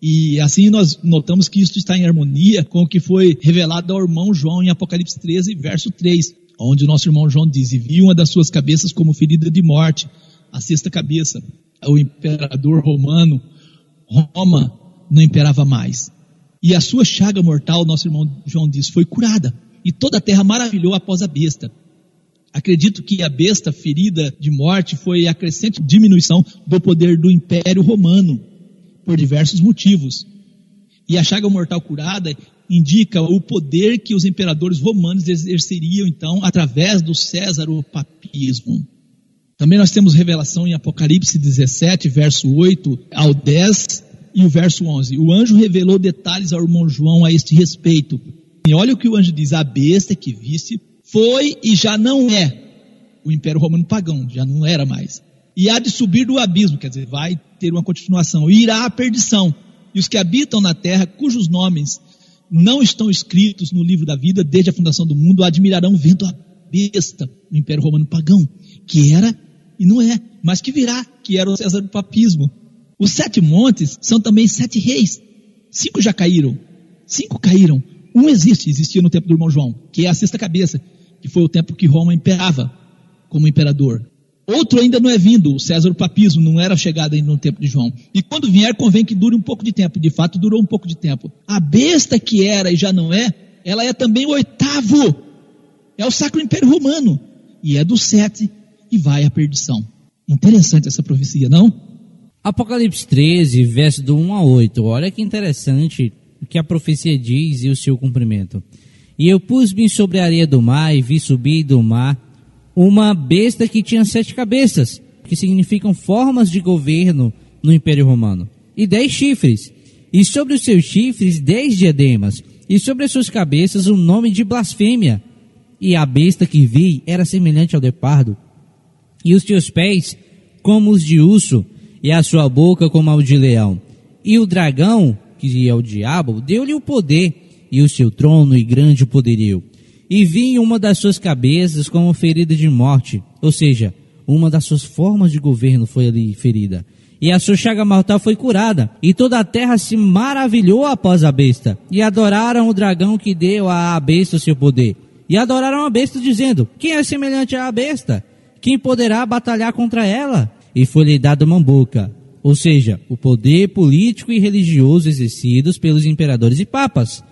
E assim nós notamos que isso está em harmonia com o que foi revelado ao irmão João em Apocalipse 13, verso 3, onde o nosso irmão João diz: E vi uma das suas cabeças como ferida de morte, a sexta cabeça, o imperador romano, Roma, não imperava mais. E a sua chaga mortal, nosso irmão João diz, foi curada. E toda a terra maravilhou após a besta. Acredito que a besta ferida de morte foi a crescente diminuição do poder do Império Romano, por diversos motivos. E a chaga mortal curada indica o poder que os imperadores romanos exerceriam, então, através do César-papismo. Também nós temos revelação em Apocalipse 17, verso 8 ao 10 e o verso 11. O anjo revelou detalhes ao irmão João a este respeito. E olha o que o anjo diz: A besta que viste foi e já não é o Império Romano pagão, já não era mais. E há de subir do abismo, quer dizer, vai ter uma continuação, irá à perdição. E os que habitam na terra, cujos nomes não estão escritos no livro da vida desde a fundação do mundo, admirarão vendo a besta, o Império Romano pagão, que era e não é, mas que virá, que era o César do papismo. Os sete montes são também sete reis. Cinco já caíram. Cinco caíram. Um existe, existia no tempo do irmão João, que é a sexta cabeça, que foi o tempo que Roma imperava como imperador. Outro ainda não é vindo, o César o papismo, não era chegado ainda no tempo de João. E quando vier, convém que dure um pouco de tempo. De fato, durou um pouco de tempo. A besta que era e já não é, ela é também o oitavo. É o Sacro Império Romano. E é do sete e vai à perdição. Interessante essa profecia, não? Apocalipse 13, verso do 1 a 8. Olha que interessante o que a profecia diz e o seu cumprimento. E eu pus-me sobre a areia do mar e vi subir do mar uma besta que tinha sete cabeças, que significam formas de governo no Império Romano, e dez chifres, e sobre os seus chifres dez diademas, e sobre as suas cabeças um nome de blasfêmia. E a besta que vi era semelhante ao leopardo, e os teus pés como os de urso, e a sua boca como a de leão. E o dragão, que é o diabo, deu-lhe o poder, e o seu trono e grande poderio. E vi uma das suas cabeças como ferida de morte, ou seja, uma das suas formas de governo foi ali ferida. E a sua chaga mortal foi curada, e toda a terra se maravilhou após a besta, e adoraram o dragão que deu à besta o seu poder. E adoraram a besta, dizendo: Quem é semelhante à besta? quem poderá batalhar contra ela? E foi-lhe dada uma boca, ou seja, o poder político e religioso exercidos pelos imperadores e papas,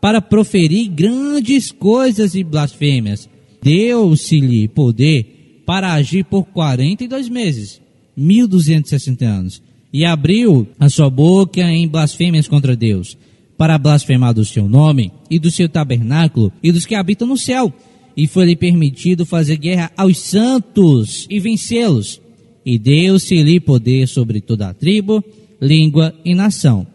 para proferir grandes coisas e blasfêmias. Deu-se-lhe poder para agir por 42 meses, 1260 anos, e abriu a sua boca em blasfêmias contra Deus, para blasfemar do seu nome e do seu tabernáculo e dos que habitam no céu e foi-lhe permitido fazer guerra aos santos e vencê-los. E deu-se-lhe poder sobre toda a tribo, língua e nação.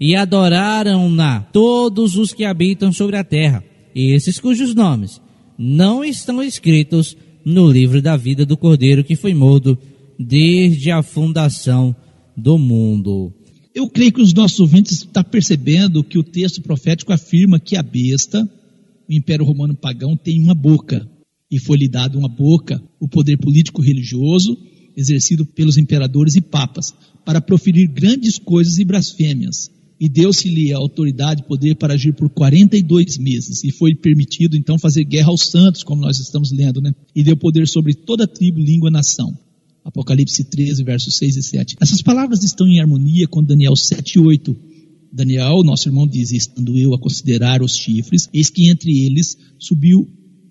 E adoraram-na todos os que habitam sobre a terra, esses cujos nomes não estão escritos no livro da vida do Cordeiro que foi morto desde a fundação do mundo. Eu creio que os nossos ouvintes estão percebendo que o texto profético afirma que a besta o Império Romano pagão tem uma boca, e foi-lhe dado uma boca, o poder político religioso exercido pelos imperadores e papas, para proferir grandes coisas e blasfêmias. E deu-se-lhe a autoridade e poder para agir por 42 meses, e foi permitido então fazer guerra aos santos, como nós estamos lendo, né? E deu poder sobre toda tribo, língua, nação. Apocalipse 13, versos 6 e 7. Essas palavras estão em harmonia com Daniel 7 e 8, Daniel, nosso irmão, diz: Estando eu a considerar os chifres, eis que entre eles subiu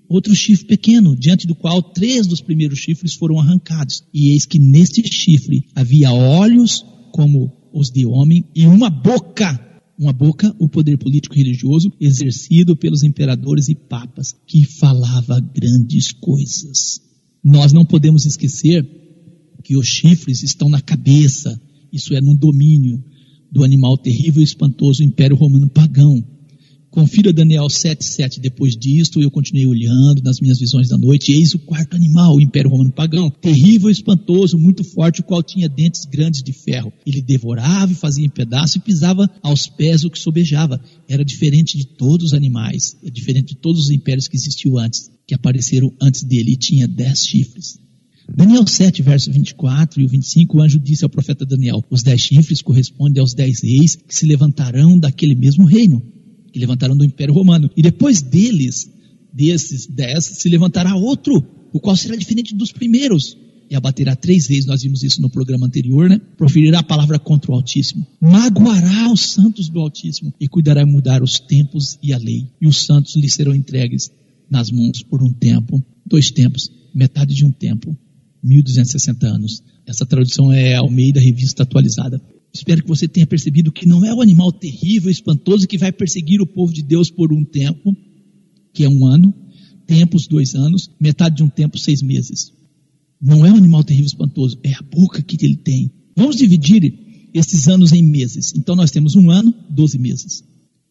outro chifre pequeno, diante do qual três dos primeiros chifres foram arrancados. E eis que neste chifre havia olhos como os de homem e uma boca. Uma boca, o poder político e religioso exercido pelos imperadores e papas, que falava grandes coisas. Nós não podemos esquecer que os chifres estão na cabeça, isso é no domínio do animal terrível e espantoso Império Romano pagão. Confira Daniel 7,7. Depois disto, eu continuei olhando nas minhas visões da noite, eis o quarto animal, o Império Romano Pagão, terrível espantoso, muito forte, o qual tinha dentes grandes de ferro. Ele devorava e fazia em pedaço e pisava aos pés o que sobejava. Era diferente de todos os animais, é diferente de todos os impérios que existiu antes, que apareceram antes dele, e tinha dez chifres. Daniel 7, verso 24 e o 25, o anjo disse ao profeta Daniel: Os dez chifres correspondem aos dez reis que se levantarão daquele mesmo reino que levantaram do Império Romano. E depois deles, desses dez, se levantará outro, o qual será diferente dos primeiros. E abaterá três vezes, nós vimos isso no programa anterior, né? Proferirá a palavra contra o Altíssimo. Magoará os santos do Altíssimo e cuidará mudar os tempos e a lei. E os santos lhe serão entregues nas mãos por um tempo, dois tempos, metade de um tempo, 1260 anos. Essa tradução é Almeida Revista Atualizada. Espero que você tenha percebido que não é o animal terrível, espantoso que vai perseguir o povo de Deus por um tempo, que é um ano, tempos, dois anos, metade de um tempo, seis meses. Não é um animal terrível, espantoso, é a boca que ele tem. Vamos dividir esses anos em meses. Então nós temos um ano, 12 meses,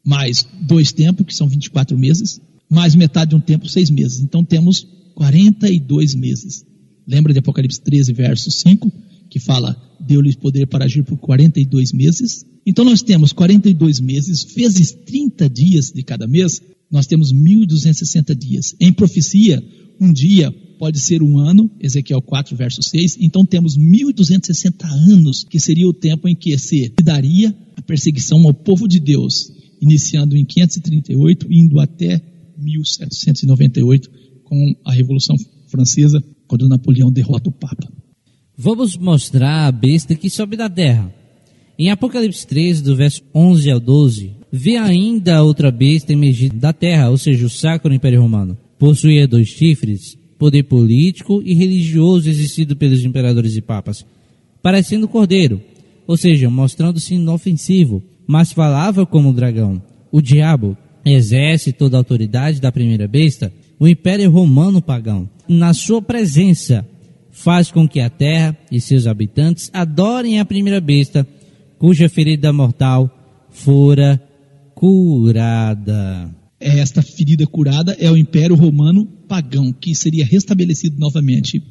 mais dois tempos, que são 24 meses, mais metade de um tempo, seis meses. Então temos 42 meses. Lembra de Apocalipse 13, verso 5? Que fala, deu-lhes poder para agir por 42 meses. Então nós temos 42 meses, vezes 30 dias de cada mês, nós temos 1260 dias. Em profecia, um dia pode ser um ano, Ezequiel 4, verso 6. Então temos 1260 anos, que seria o tempo em que se daria a perseguição ao povo de Deus, iniciando em 538, indo até 1798, com a Revolução Francesa, quando Napoleão derrota o Papa. Vamos mostrar a besta que sobe da terra. Em Apocalipse 13, do verso 11 ao 12, vê ainda outra besta emergir da terra, ou seja, o sacro Império Romano. Possuía dois chifres, poder político e religioso exercido pelos imperadores e papas, parecendo cordeiro, ou seja, mostrando-se inofensivo, mas falava como um dragão. O diabo exerce toda a autoridade da primeira besta, o Império Romano pagão. Na sua presença, faz com que a terra e seus habitantes adorem a primeira besta, cuja ferida mortal fora curada. Esta ferida curada é o Império Romano pagão, que seria restabelecido novamente.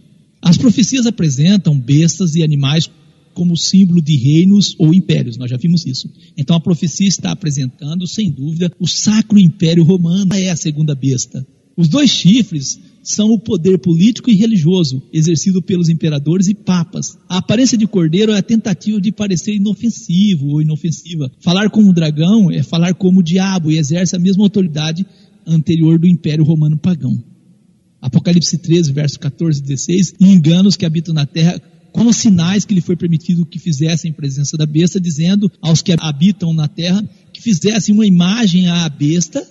As profecias apresentam bestas e animais como símbolo de reinos ou impérios, nós já vimos isso. Então a profecia está apresentando, sem dúvida, o Sacro Império Romano é a segunda besta. Os dois chifres são o poder político e religioso exercido pelos imperadores e papas. A aparência de cordeiro é a tentativa de parecer inofensivo ou inofensiva. Falar como dragão é falar como diabo e exerce a mesma autoridade anterior do Império Romano pagão. Apocalipse 13, verso 14 e 16, e enganos que habitam na terra com os sinais que lhe foi permitido que fizessem em presença da besta, dizendo aos que habitam na terra que fizessem uma imagem à besta,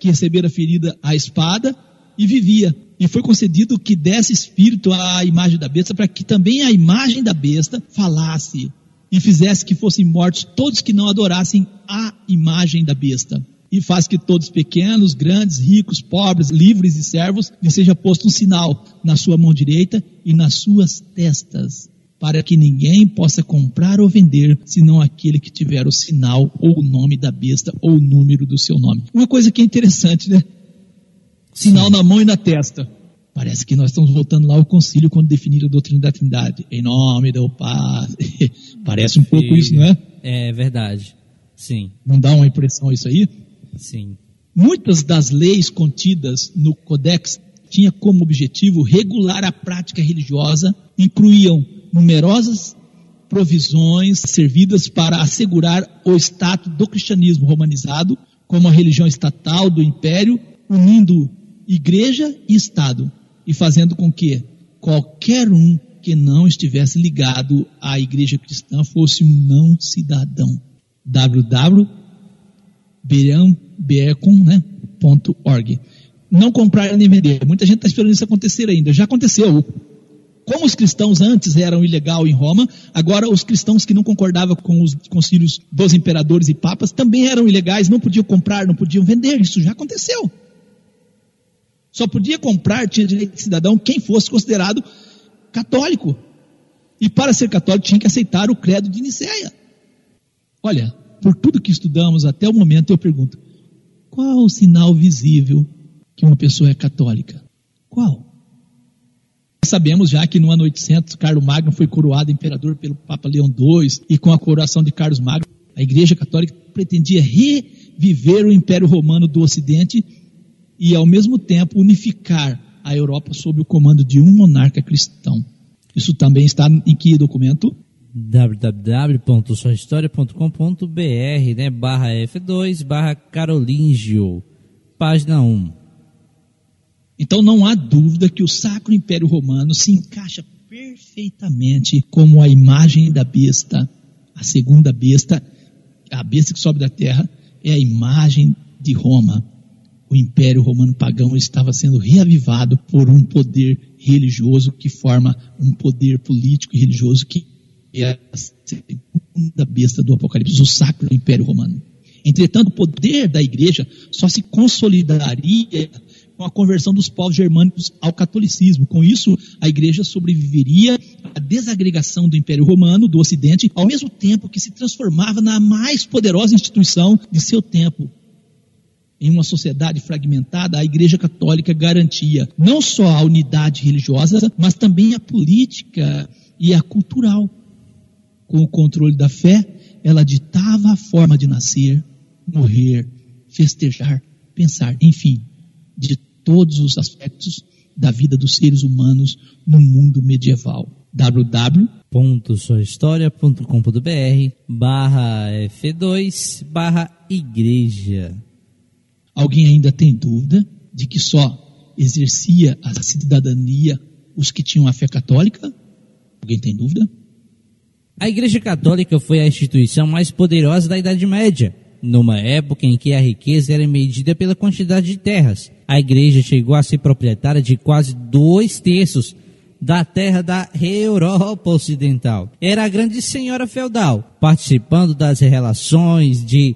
que recebera ferida à espada e vivia. E foi concedido que desse espírito à imagem da besta, para que também a imagem da besta falasse e fizesse que fossem mortos todos que não adorassem a imagem da besta. E faz que todos pequenos, grandes, ricos, pobres, livres e servos, lhe seja posto um sinal na sua mão direita e nas suas testas, para que ninguém possa comprar ou vender, senão aquele que tiver o sinal ou o nome da besta ou o número do seu nome. Uma coisa que é interessante, né? Sinal na mão e na testa. Parece que nós estamos voltando lá ao concílio quando definiram a doutrina da Trindade. Em nome do Pai. *laughs* Parece um pouco isso, não é? É verdade. Sim, Não dá uma impressão isso aí? sim. Muitas das leis contidas no Codex tinha como objetivo regular a prática religiosa, incluíam numerosas provisões servidas para assegurar o status do cristianismo romanizado como a religião estatal do império, unindo igreja e Estado e fazendo com que qualquer um que não estivesse ligado à igreja cristã fosse um não cidadão. www.berecom, né. Não comprar nem vender. Muita gente está esperando isso acontecer ainda. Já aconteceu. Como os cristãos antes eram ilegal em Roma, agora os cristãos que não concordavam com os concílios dos imperadores e papas também eram ilegais, não podiam comprar, não podiam vender. Isso já aconteceu. Só podia comprar, tinha direito de cidadão, quem fosse considerado católico. E para ser católico tinha que aceitar o credo de Nicéia. Olha, por tudo que estudamos até o momento, eu pergunto: qual o sinal visível que uma pessoa é católica? Qual? Sabemos já que no ano 800, Carlos Magno foi coroado imperador pelo Papa Leão II, e com a coroação de Carlos Magno, a Igreja Católica pretendia reviver o Império Romano do Ocidente e, ao mesmo tempo, unificar a Europa sob o comando de um monarca cristão. Isso também está em que documento? www.suahistoria.com.br, né, barra F2, barra Carolíngio, página 1. Então não há dúvida que o Sacro Império Romano se encaixa perfeitamente como a imagem da besta, a segunda besta, a besta que sobe da terra, é a imagem de Roma. O Império Romano pagão estava sendo reavivado por um poder religioso que forma um poder político e religioso que é a segunda besta do Apocalipse, o Sacro Império Romano. Entretanto, o poder da igreja só se consolidaria com a conversão dos povos germânicos ao catolicismo. Com isso, a igreja sobreviveria à desagregação do Império Romano, do Ocidente, ao mesmo tempo que se transformava na mais poderosa instituição de seu tempo. Em uma sociedade fragmentada, a Igreja Católica garantia não só a unidade religiosa, mas também a política e a cultural. Com o controle da fé, ela ditava a forma de nascer, morrer, festejar, pensar, enfim, de todos os aspectos da vida dos seres humanos no mundo medieval. www www.suahistoria.com.br barra F2 barra Igreja. Alguém ainda tem dúvida de que só exercia a cidadania os que tinham a fé católica? Alguém tem dúvida? A Igreja Católica foi a instituição mais poderosa da Idade Média, numa época em que a riqueza era medida pela quantidade de terras. A Igreja chegou a ser proprietária de quase dois terços da terra da Europa Ocidental. Era a grande senhora feudal, participando das relações de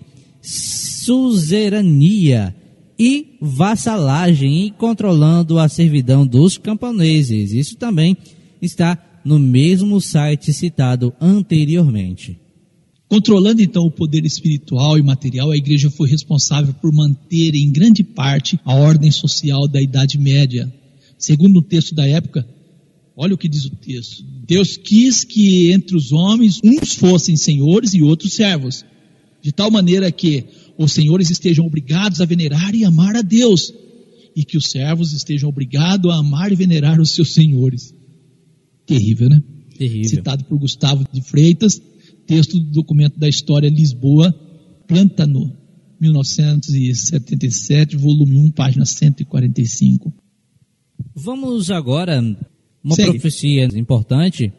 suzerania e vassalagem e controlando a servidão dos camponeses. Isso também está no mesmo site citado anteriormente. Controlando então o poder espiritual e material, a igreja foi responsável por manter em grande parte a ordem social da Idade Média. Segundo o texto da época, olha o que diz o texto: Deus quis que entre os homens uns fossem senhores e outros servos, de tal maneira que os senhores estejam obrigados a venerar e amar a Deus, e que os servos estejam obrigados a amar e venerar os seus senhores. Terrível, né? Terrível. Citado por Gustavo de Freitas, texto do documento da História Lisboa, Plantano, 1977, volume 1, página 145. Vamos agora uma Segue. profecia importante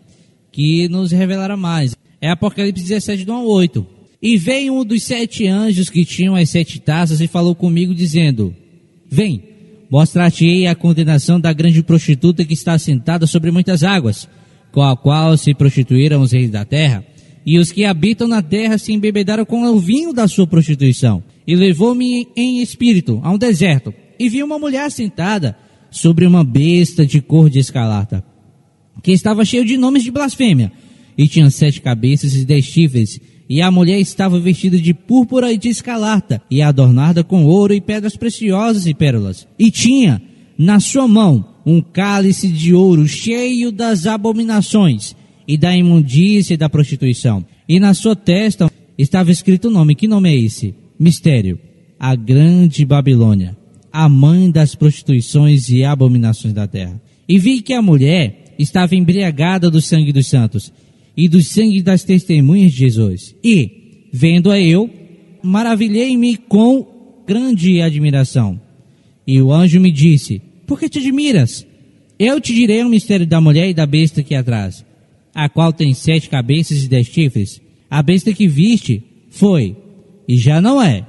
que nos revelará mais. É Apocalipse 17, do 1 ao 8. E veio um dos sete anjos que tinham as sete taças e falou comigo, dizendo: Vem, mostrar-te-ei a condenação da grande prostituta que está sentada sobre muitas águas, com a qual se prostituíram os reis da terra, e os que habitam na terra se embebedaram com o vinho da sua prostituição. E levou-me em espírito a um deserto, e vi uma mulher sentada sobre uma besta de cor de escarlata, que estava cheio de nomes de blasfêmia, e tinha sete cabeças e dez chifres, e a mulher estava vestida de púrpura e de escarlata, e adornada com ouro e pedras preciosas e pérolas. E tinha na sua mão um cálice de ouro cheio das abominações e da imundícia e da prostituição. E na sua testa estava escrito o nome. Que nome é esse? Mistério. A Grande Babilônia, a mãe das prostituições e abominações da terra. E vi que a mulher estava embriagada do sangue dos santos e do sangue das testemunhas de Jesus. E, vendo-a eu, maravilhei-me com grande admiração. E o anjo me disse: Por que te admiras? Eu te direi o mistério da mulher e da besta que atrás, a qual tem sete cabeças e dez chifres. A besta que viste foi, e já não é,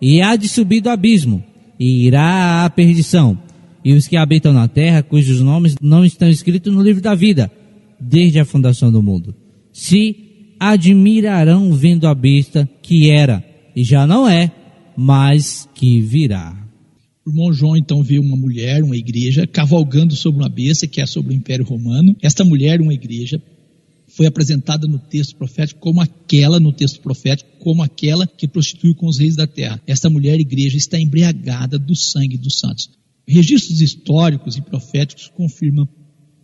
e há de subir do abismo, e irá à perdição. E os que habitam na terra, cujos nomes não estão escritos no livro da vida, desde a fundação do mundo, se admirarão vendo a besta que era, e já não é, mas que virá. O irmão João então vê uma mulher, uma igreja, cavalgando sobre uma besta, que é sobre o Império Romano. Esta mulher, uma igreja, foi apresentada no texto profético como aquela, no texto profético, como aquela que prostituiu com os reis da terra. Esta mulher igreja está embriagada do sangue dos santos. Registros históricos e proféticos confirmam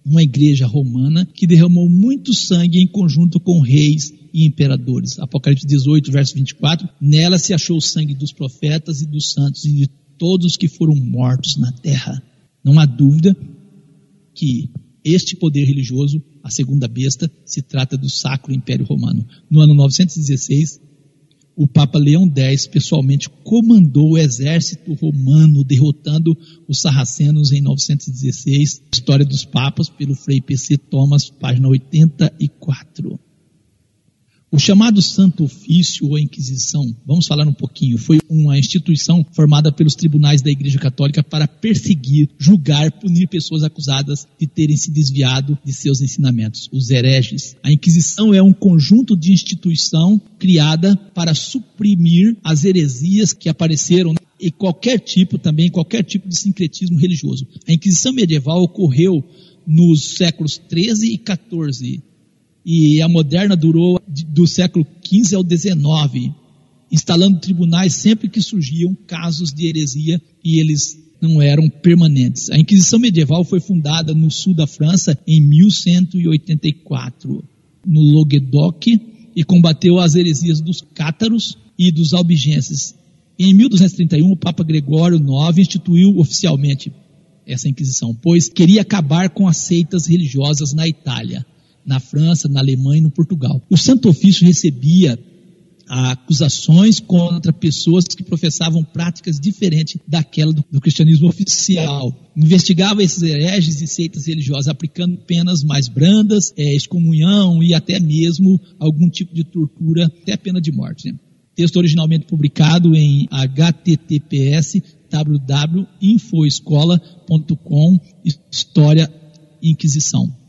uma igreja romana que derramou muito sangue em conjunto com reis e imperadores. Apocalipse 18, verso 24. Nela se achou o sangue dos profetas e dos santos e de todos que foram mortos na terra. Não há dúvida que este poder religioso, a segunda besta, se trata do Sacro Império Romano. No ano 916, o Papa Leão X pessoalmente comandou o exército romano derrotando os sarracenos em 916. História dos Papas, pelo Frei PC Thomas, página 84. O chamado Santo Ofício ou Inquisição, vamos falar um pouquinho, foi uma instituição formada pelos tribunais da Igreja Católica para perseguir, julgar, punir pessoas acusadas de terem se desviado de seus ensinamentos, os hereges. A Inquisição é um conjunto de instituição criada para suprimir as heresias que apareceram e qualquer tipo também, qualquer tipo de sincretismo religioso. A Inquisição medieval ocorreu nos séculos 13 e 14 e a moderna durou do século XV ao XIX, instalando tribunais sempre que surgiam casos de heresia e eles não eram permanentes. A Inquisição medieval foi fundada no sul da França em 1184, no Languedoc, e combateu as heresias dos cátaros e dos albigenses. Em 1231, o Papa Gregório IX instituiu oficialmente essa Inquisição, pois queria acabar com as seitas religiosas na Itália na França, na Alemanha e no Portugal. O Santo Ofício recebia acusações contra pessoas que professavam práticas diferentes daquela do, do, cristianismo oficial. Investigava esses hereges e seitas religiosas, aplicando penas mais brandas, é, excomunhão e até mesmo algum tipo de tortura, até pena de morte. Né? Texto originalmente publicado em https www.infoescola.com História Inquisição.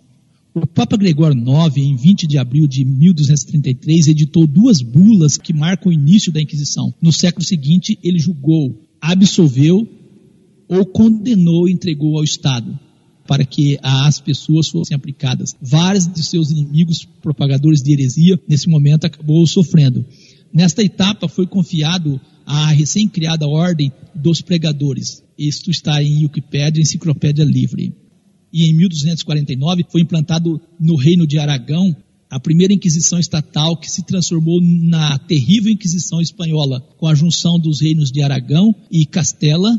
O Papa Gregório IX, em 20 de abril de 1233, editou duas bulas que marcam o início da Inquisição. No século seguinte, ele julgou, absolveu ou condenou e entregou ao Estado para que as pessoas fossem aplicadas. Vários de seus inimigos, propagadores de heresia, nesse momento acabou sofrendo. Nesta etapa foi confiado à recém-criada Ordem dos Pregadores. Isto está em Wikipédia, Enciclopédia Livre e em 1249 foi implantado no Reino de Aragão a primeira Inquisição estatal que se transformou na terrível Inquisição espanhola, com a junção dos reinos de Aragão e Castela,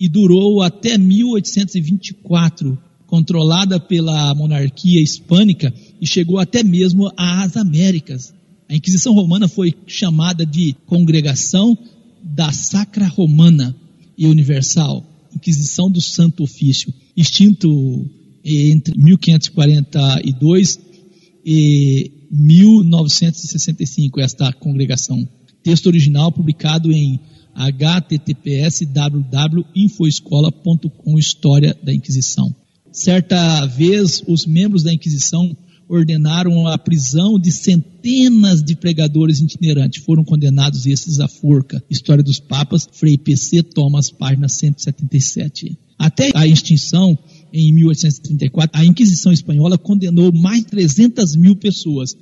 e durou até 1824, controlada pela monarquia hispânica e chegou até mesmo às Américas. A Inquisição Romana foi chamada de Congregação da Sacra Romana e Universal, Inquisição do Santo Ofício, extinto entre 1542 e 1965, esta congregação. Texto original publicado em https www.infoescola.com História da Inquisição. Certa vez, os membros da Inquisição ordenaram a prisão de centenas de pregadores itinerantes. Foram condenados esses à forca. História dos Papas, Frei PC Thomas, página 177. Até a extinção, em 1834, a Inquisição Espanhola condenou mais de 300 mil pessoas.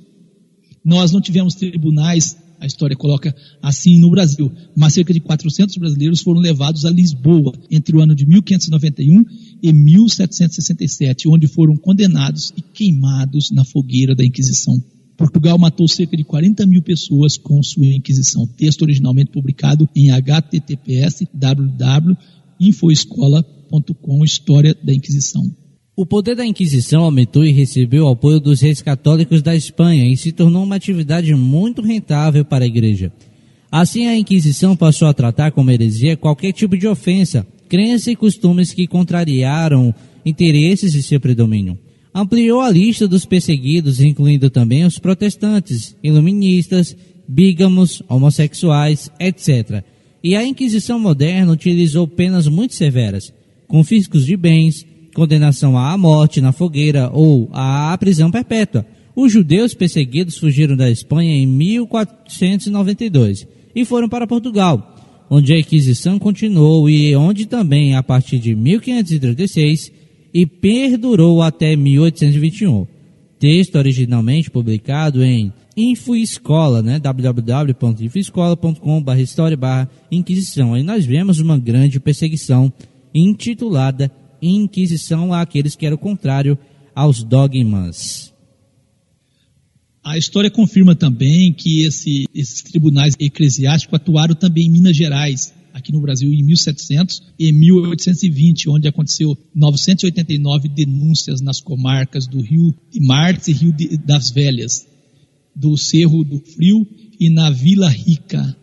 Nós não tivemos tribunais, a história coloca assim no Brasil, mas cerca de 400 brasileiros foram levados a Lisboa entre o ano de 1591 e 1767, onde foram condenados e queimados na fogueira da Inquisição. Portugal matou cerca de 40 mil pessoas com sua Inquisição. Texto originalmente publicado em https www.infoescola.com História da Inquisição. O poder da Inquisição aumentou e recebeu o apoio dos reis católicos da Espanha e se tornou uma atividade muito rentável para a Igreja. Assim, a Inquisição passou a tratar como heresia qualquer tipo de ofensa, crença e costumes que contrariaram interesses de seu predomínio. Ampliou a lista dos perseguidos, incluindo também os protestantes, iluministas, bígamos, homossexuais, etc. E a Inquisição moderna utilizou penas muito severas, confiscos de bens, condenação à morte na fogueira ou à prisão perpétua. Os judeus perseguidos fugiram da Espanha em 1492 e foram para Portugal, onde a Inquisição continuou e onde também, a partir de 1536, e perdurou até 1821. Texto originalmente publicado em Infoescola, né? www.infoescola.com.br história barra Inquisição. Aí nós vemos uma grande perseguição intitulada Inquisição àqueles que eram contrário aos dogmas. A história confirma também que esse, esses tribunais eclesiásticos atuaram também em Minas Gerais, aqui no Brasil, em 1700 e 1820, onde aconteceu 989 denúncias nas comarcas do Rio de Martes e Rio de, das Velhas, do Cerro do Frio e na Vila Rica.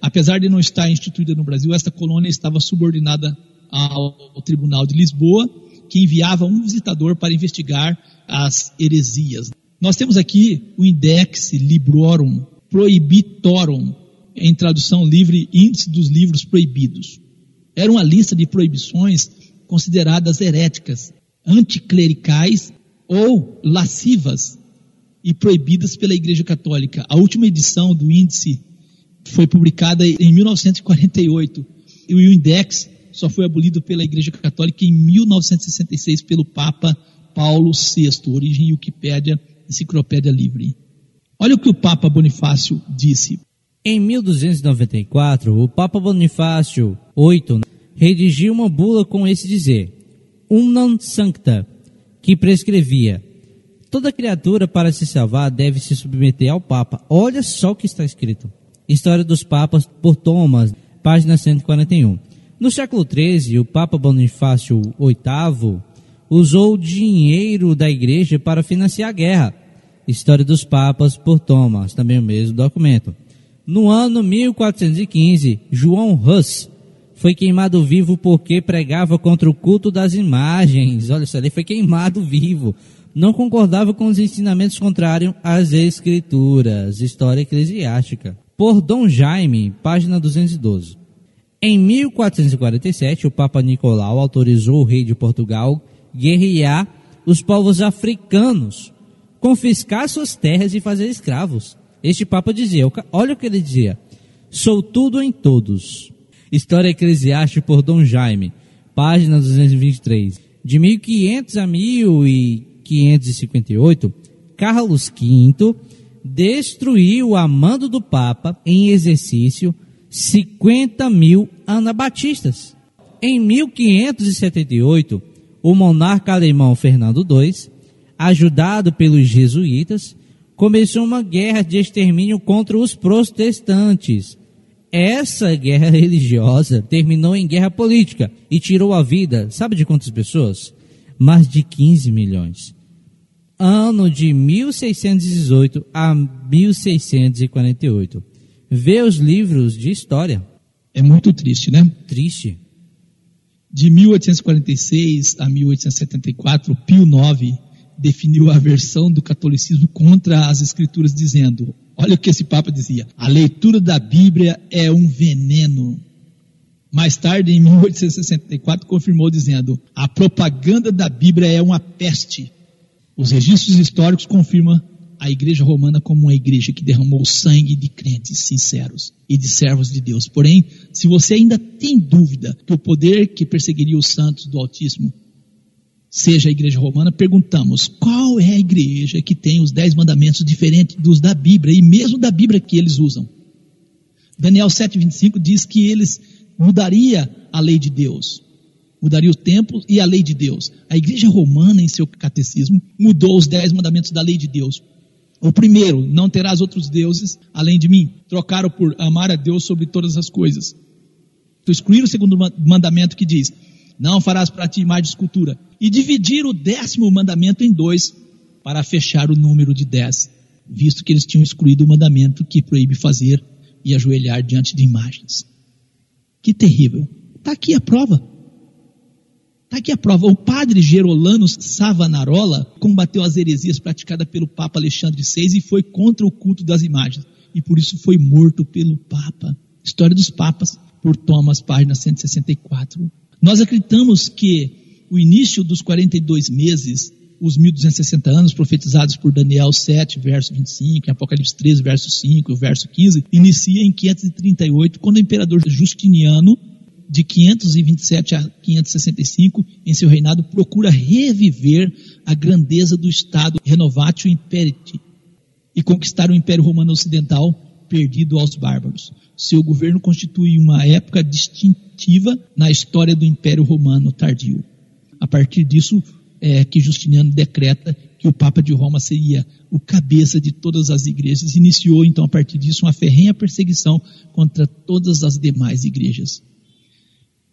Apesar de não estar instituída no Brasil, esta colônia estava subordinada ao, Tribunal de Lisboa, que enviava um visitador para investigar as heresias. Nós temos aqui o Index Librorum Prohibitorum, em tradução livre, Índice dos Livros Proibidos. Era uma lista de proibições consideradas heréticas, anticlericais ou lascivas e proibidas pela Igreja Católica. A última edição do índice foi publicada em 1948 e o Index só foi abolido pela Igreja Católica em 1966 pelo Papa Paulo VI. Origem Wikipédia Enciclopédia Livre. Olha o que o Papa Bonifácio disse. Em 1294, o Papa Bonifácio VIII redigiu uma bula com esse dizer, Unam Sancta, que prescrevia, toda criatura para se salvar deve se submeter ao Papa. Olha só o que está escrito. História dos Papas por Thomas, página 141. No século XIII, o Papa Bonifácio VIII usou o dinheiro da igreja para financiar a guerra. História dos Papas por Thomas, também o mesmo documento. No ano 1415, João Hus foi queimado vivo porque pregava contra o culto das imagens. Olha só, ele foi queimado vivo. Não concordava com os ensinamentos contrários às escrituras. História eclesiástica. Por Dom Jaime, página 212. Em 1447, o Papa Nicolau autorizou o rei de Portugal guerrear os povos africanos confiscar suas terras e fazer escravos. Este Papa dizia, olha o que ele dizia, sou tudo em todos. História Eclesiástica por Dom Jaime, página 223. De 1500 a 1558, Carlos V destruiu, a mando do Papa, em exercício, 50 mil anabatistas. Em 1578, o monarca alemão Fernando II ajudado pelos jesuítas, começou uma guerra de extermínio contra os protestantes. Essa guerra *laughs* religiosa terminou em guerra política e tirou a vida, sabe de quantas pessoas? Mais de 15 milhões. Ano de 1618 a 1648. Vê os livros de história. É muito triste, né? Triste. De 1846 a 1874, Pio IX definiu a versão do catolicismo contra as escrituras, dizendo: olha o que esse Papa dizia, a leitura da Bíblia é um veneno. Mais tarde, em 1864, confirmou dizendo: a propaganda da Bíblia é uma peste. Os registros históricos confirmam a igreja romana como uma igreja que derramou sangue de crentes sinceros e de servos de Deus. Porém, se você ainda tem dúvida que o poder que perseguiria os santos do Altíssimo seja a igreja romana, perguntamos qual é a igreja que tem os dez mandamentos diferentes dos da Bíblia e mesmo da Bíblia que eles usam. Daniel 7,25 diz que eles mudaria a lei de Deus, mudaria o templo e a lei de Deus. A igreja romana, em seu catecismo, mudou os dez mandamentos da lei de Deus. O primeiro, não terás outros deuses além de mim. Trocaram por amar a Deus sobre todas as coisas. Excluíram o segundo mandamento que diz: não farás para ti imagem de escultura. E dividir o décimo mandamento em dois, para fechar o número de dez, visto que eles tinham excluído o mandamento que proíbe fazer e ajoelhar diante de imagens. Que terrível. Está aqui a prova. Está aqui a prova. O padre Gerolano Savanarola combateu as heresias praticadas pelo Papa Alexandre VI e foi contra o culto das imagens. E por isso foi morto pelo Papa. História dos Papas, por Thomas, página 164. Nós acreditamos que o início dos 42 meses, os 1260 anos profetizados por Daniel 7, verso 25, em Apocalipse 13, verso 5, verso 15, inicia em 538, quando o imperador Justiniano de 527 a 565, em seu reinado, procura reviver a grandeza do Estado Renovatio Imperiti e conquistar o Império Romano Ocidental perdido aos bárbaros. Seu governo constitui uma época distintiva na história do Império Romano tardio. A partir disso, é que Justiniano decreta que o Papa de Roma seria o cabeça de todas as igrejas. Iniciou, então, a partir disso, uma ferrenha perseguição contra todas as demais igrejas.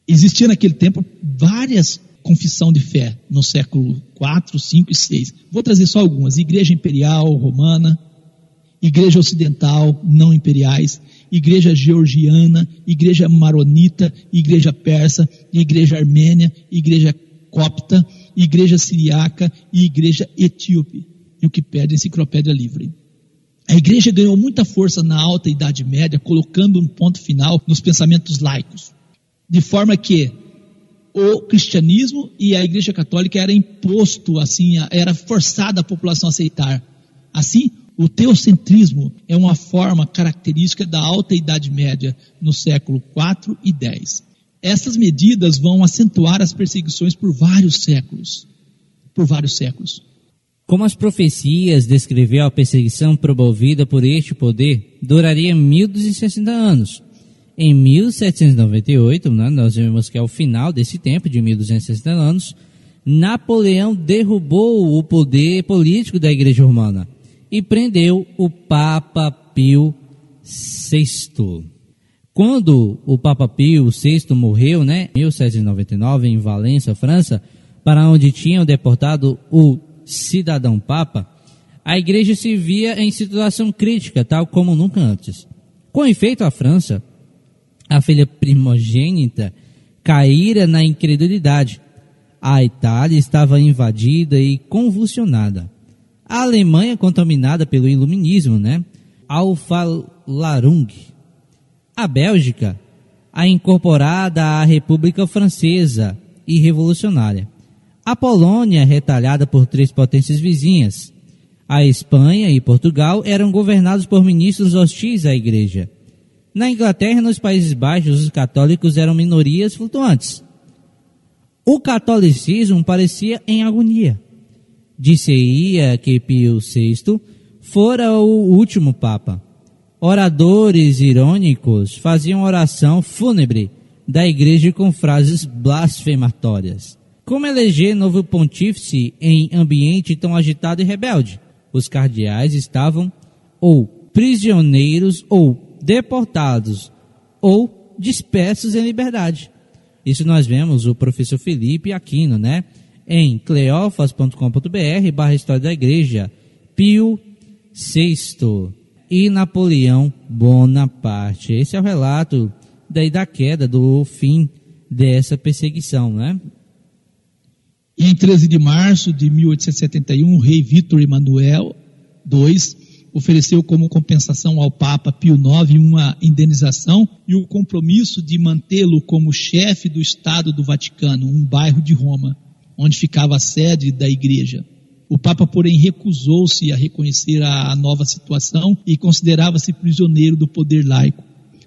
Existia naquele tempo várias confissão de fé no século 4, 5 e 6. Vou trazer só algumas: Igreja Imperial Romana, Igreja Ocidental não imperiais, Igreja Georgiana, Igreja Maronita, Igreja Persa, Igreja Armênia, Igreja Copta, Igreja Siriaca e Igreja Etíope. E o que pede Enciclopédia Livre. A igreja ganhou muita força na alta Idade Média, colocando um ponto final nos pensamentos laicos de forma que o cristianismo e a igreja católica era imposto, assim, era forçada a população a aceitar. Assim, o teocentrismo é uma forma característica da alta Idade Média no século IV e X. Essas medidas vão acentuar as perseguições por vários séculos. Por vários séculos. Como as profecias descreveu a perseguição promovida por este poder, duraria 1260 anos em 1798, né, nós vemos que é o final desse tempo, de 1260 anos, Napoleão derrubou o poder político da Igreja Romana e prendeu o Papa Pio VI. Quando o Papa Pio VI morreu, né, em 1799, em Valência, França, para onde tinham deportado o cidadão Papa, a igreja se via em situação crítica, tal como nunca antes. Com efeito, a França a filha primogênita caíra na incredulidade. A Itália estava invadida e convulsionada. A Alemanha contaminada pelo iluminismo, né? Alfa-Larung. A Bélgica, a incorporada à República Francesa e revolucionária. A Polônia, retalhada por três potências vizinhas. A Espanha e Portugal eram governados por ministros hostis à igreja. Na Inglaterra e nos Países Baixos, os católicos eram minorias flutuantes. O catolicismo parecia em agonia. Disse-ia que Pio VI fora o último Papa. Oradores irônicos faziam oração fúnebre da igreja com frases blasfematórias. Como eleger novo pontífice em ambiente tão agitado e rebelde? Os cardeais estavam ou prisioneiros ou deportados ou dispersos em liberdade. Isso nós vemos o professor Felipe Aquino, né? Em cleofas.com.br barra História da Igreja, Pio VI e Napoleão Bonaparte. Esse é o relato daí da queda, do fim dessa perseguição, né? Em 13 de março de 1871, o rei Vítor Emanuel II ofereceu como compensação ao Papa Pio IX uma indenização e o compromisso de mantê-lo como chefe do Estado do Vaticano, um bairro de Roma, onde ficava a sede da igreja. O Papa, porém, recusou-se a reconhecer a nova situação e considerava-se prisioneiro do poder laico,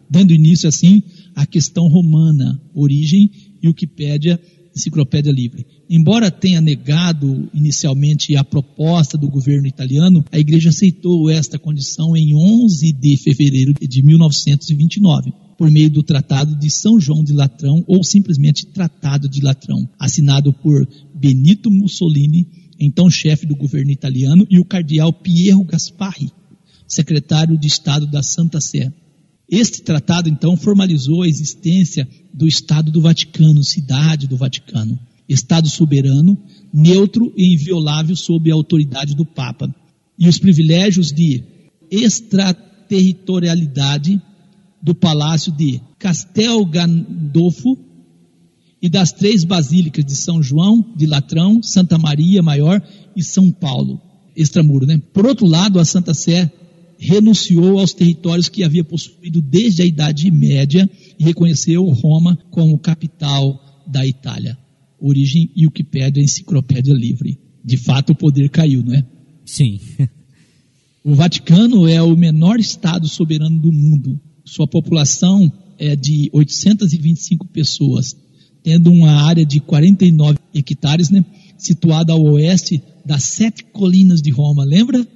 dando início, assim, à questão romana, origem e pede Enciclopédia Livre. Embora tenha negado inicialmente a proposta do governo italiano, a igreja aceitou esta condição em 11 de fevereiro de 1929 por meio do Tratado de São João de Latrão, ou simplesmente Tratado de Latrão, assinado por Benito Mussolini, então chefe do governo italiano, e o cardeal Piero Gasparri, secretário de Estado da Santa Sé. Este tratado, então, formalizou a existência do Estado do Vaticano, cidade do Vaticano, Estado soberano, neutro e inviolável sob a autoridade do Papa, e os privilégios de extraterritorialidade do Palácio de Castel Gandolfo e das três basílicas de São João, de Latrão, Santa Maria Maior e São Paulo, extramuro, né? Por outro lado, a Santa Sé renunciou aos territórios que havia possuído desde a Idade Média e reconheceu Roma como capital da Itália. Origem e o que pede a enciclopédia livre. De fato, o poder caiu, não é? Sim. *laughs* o Vaticano é o menor estado soberano do mundo. Sua população é de 825 pessoas, tendo uma área de 49 hectares, né, situada ao oeste das sete colinas de Roma. Lembra?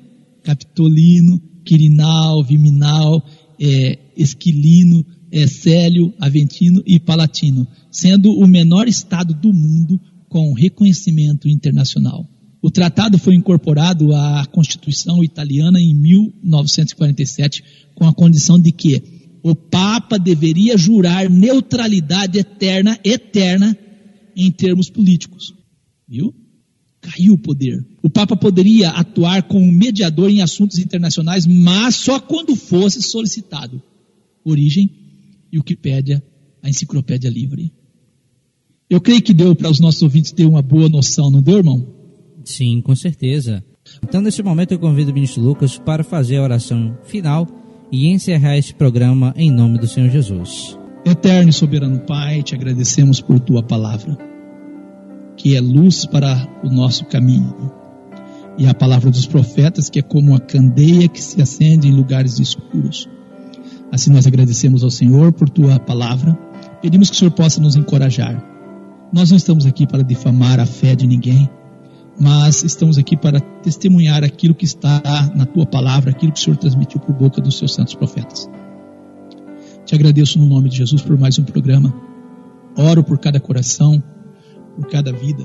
Capitolino, Quirinal, Viminal, é, Esquilino, é, Célio, Aventino e Palatino, sendo o menor estado do mundo com reconhecimento internacional. O tratado foi incorporado à Constituição italiana em 1947 com a condição de que o Papa deveria jurar neutralidade eterna, eterna, em termos políticos. Viu? Caiu o poder. O Papa poderia atuar como mediador em assuntos internacionais, mas só quando fosse solicitado. Origem e pede a enciclopédia livre. Eu creio que deu para os nossos ouvintes ter uma boa noção, não deu, irmão? Sim, com certeza. Então, nesse momento, eu convido o ministro Lucas para fazer a oração final e encerrar este programa em nome do Senhor Jesus. Eterno e soberano Pai, te agradecemos por tua palavra, que é luz para o nosso caminho, e a palavra dos profetas, que é como uma candeia que se acende em lugares escuros. Assim nós agradecemos ao Senhor por tua palavra, pedimos que o Senhor possa nos encorajar. Nós não estamos aqui para difamar a fé de ninguém, mas estamos aqui para testemunhar aquilo que está na tua palavra, aquilo que o Senhor transmitiu por boca dos seus santos profetas. Te agradeço no nome de Jesus por mais um programa. Oro por cada coração, por cada vida,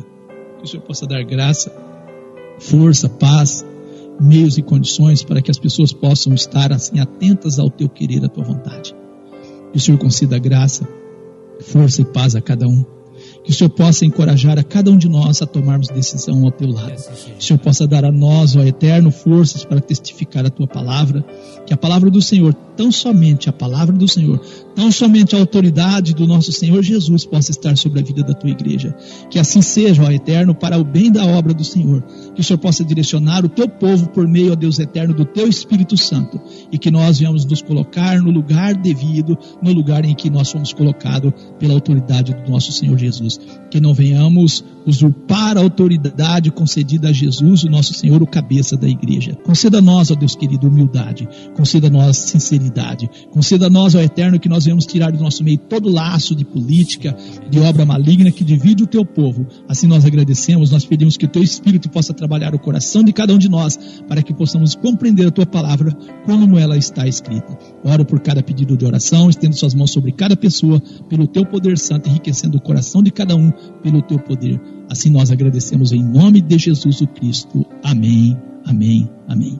que o Senhor possa dar graça, força, paz, meios e condições para que as pessoas possam estar assim atentas ao teu querer, à tua vontade. Que o Senhor conceda graça, força e paz a cada um que o Senhor possa encorajar a cada um de nós a tomarmos decisão ao teu lado. Que o Senhor possa dar a nós, ó Eterno, forças para testificar a tua palavra. Que a palavra do Senhor, tão somente a palavra do Senhor, tão somente a autoridade do nosso Senhor Jesus possa estar sobre a vida da tua igreja. Que assim seja, ó Eterno, para o bem da obra do Senhor. Que o Senhor possa direcionar o teu povo por meio, ó Deus Eterno, do teu Espírito Santo. E que nós venhamos nos colocar no lugar devido, no lugar em que nós fomos colocados pela autoridade do nosso Senhor Jesus que não venhamos usurpar a autoridade concedida a Jesus, o nosso Senhor, o cabeça da igreja. Conceda a nós, ó Deus querido, humildade, conceda a nós sinceridade, conceda a nós, ó Eterno, que nós venhamos tirar do nosso meio todo laço de política, de obra maligna que divide o teu povo. Assim nós agradecemos, nós pedimos que o teu Espírito possa trabalhar o coração de cada um de nós, para que possamos compreender a tua palavra como ela está escrita. Oro por cada pedido de oração, estendo suas mãos sobre cada pessoa, pelo teu poder santo, enriquecendo o coração de cada um pelo teu poder. Assim nós agradecemos em nome de Jesus o Cristo. Amém, amém, amém.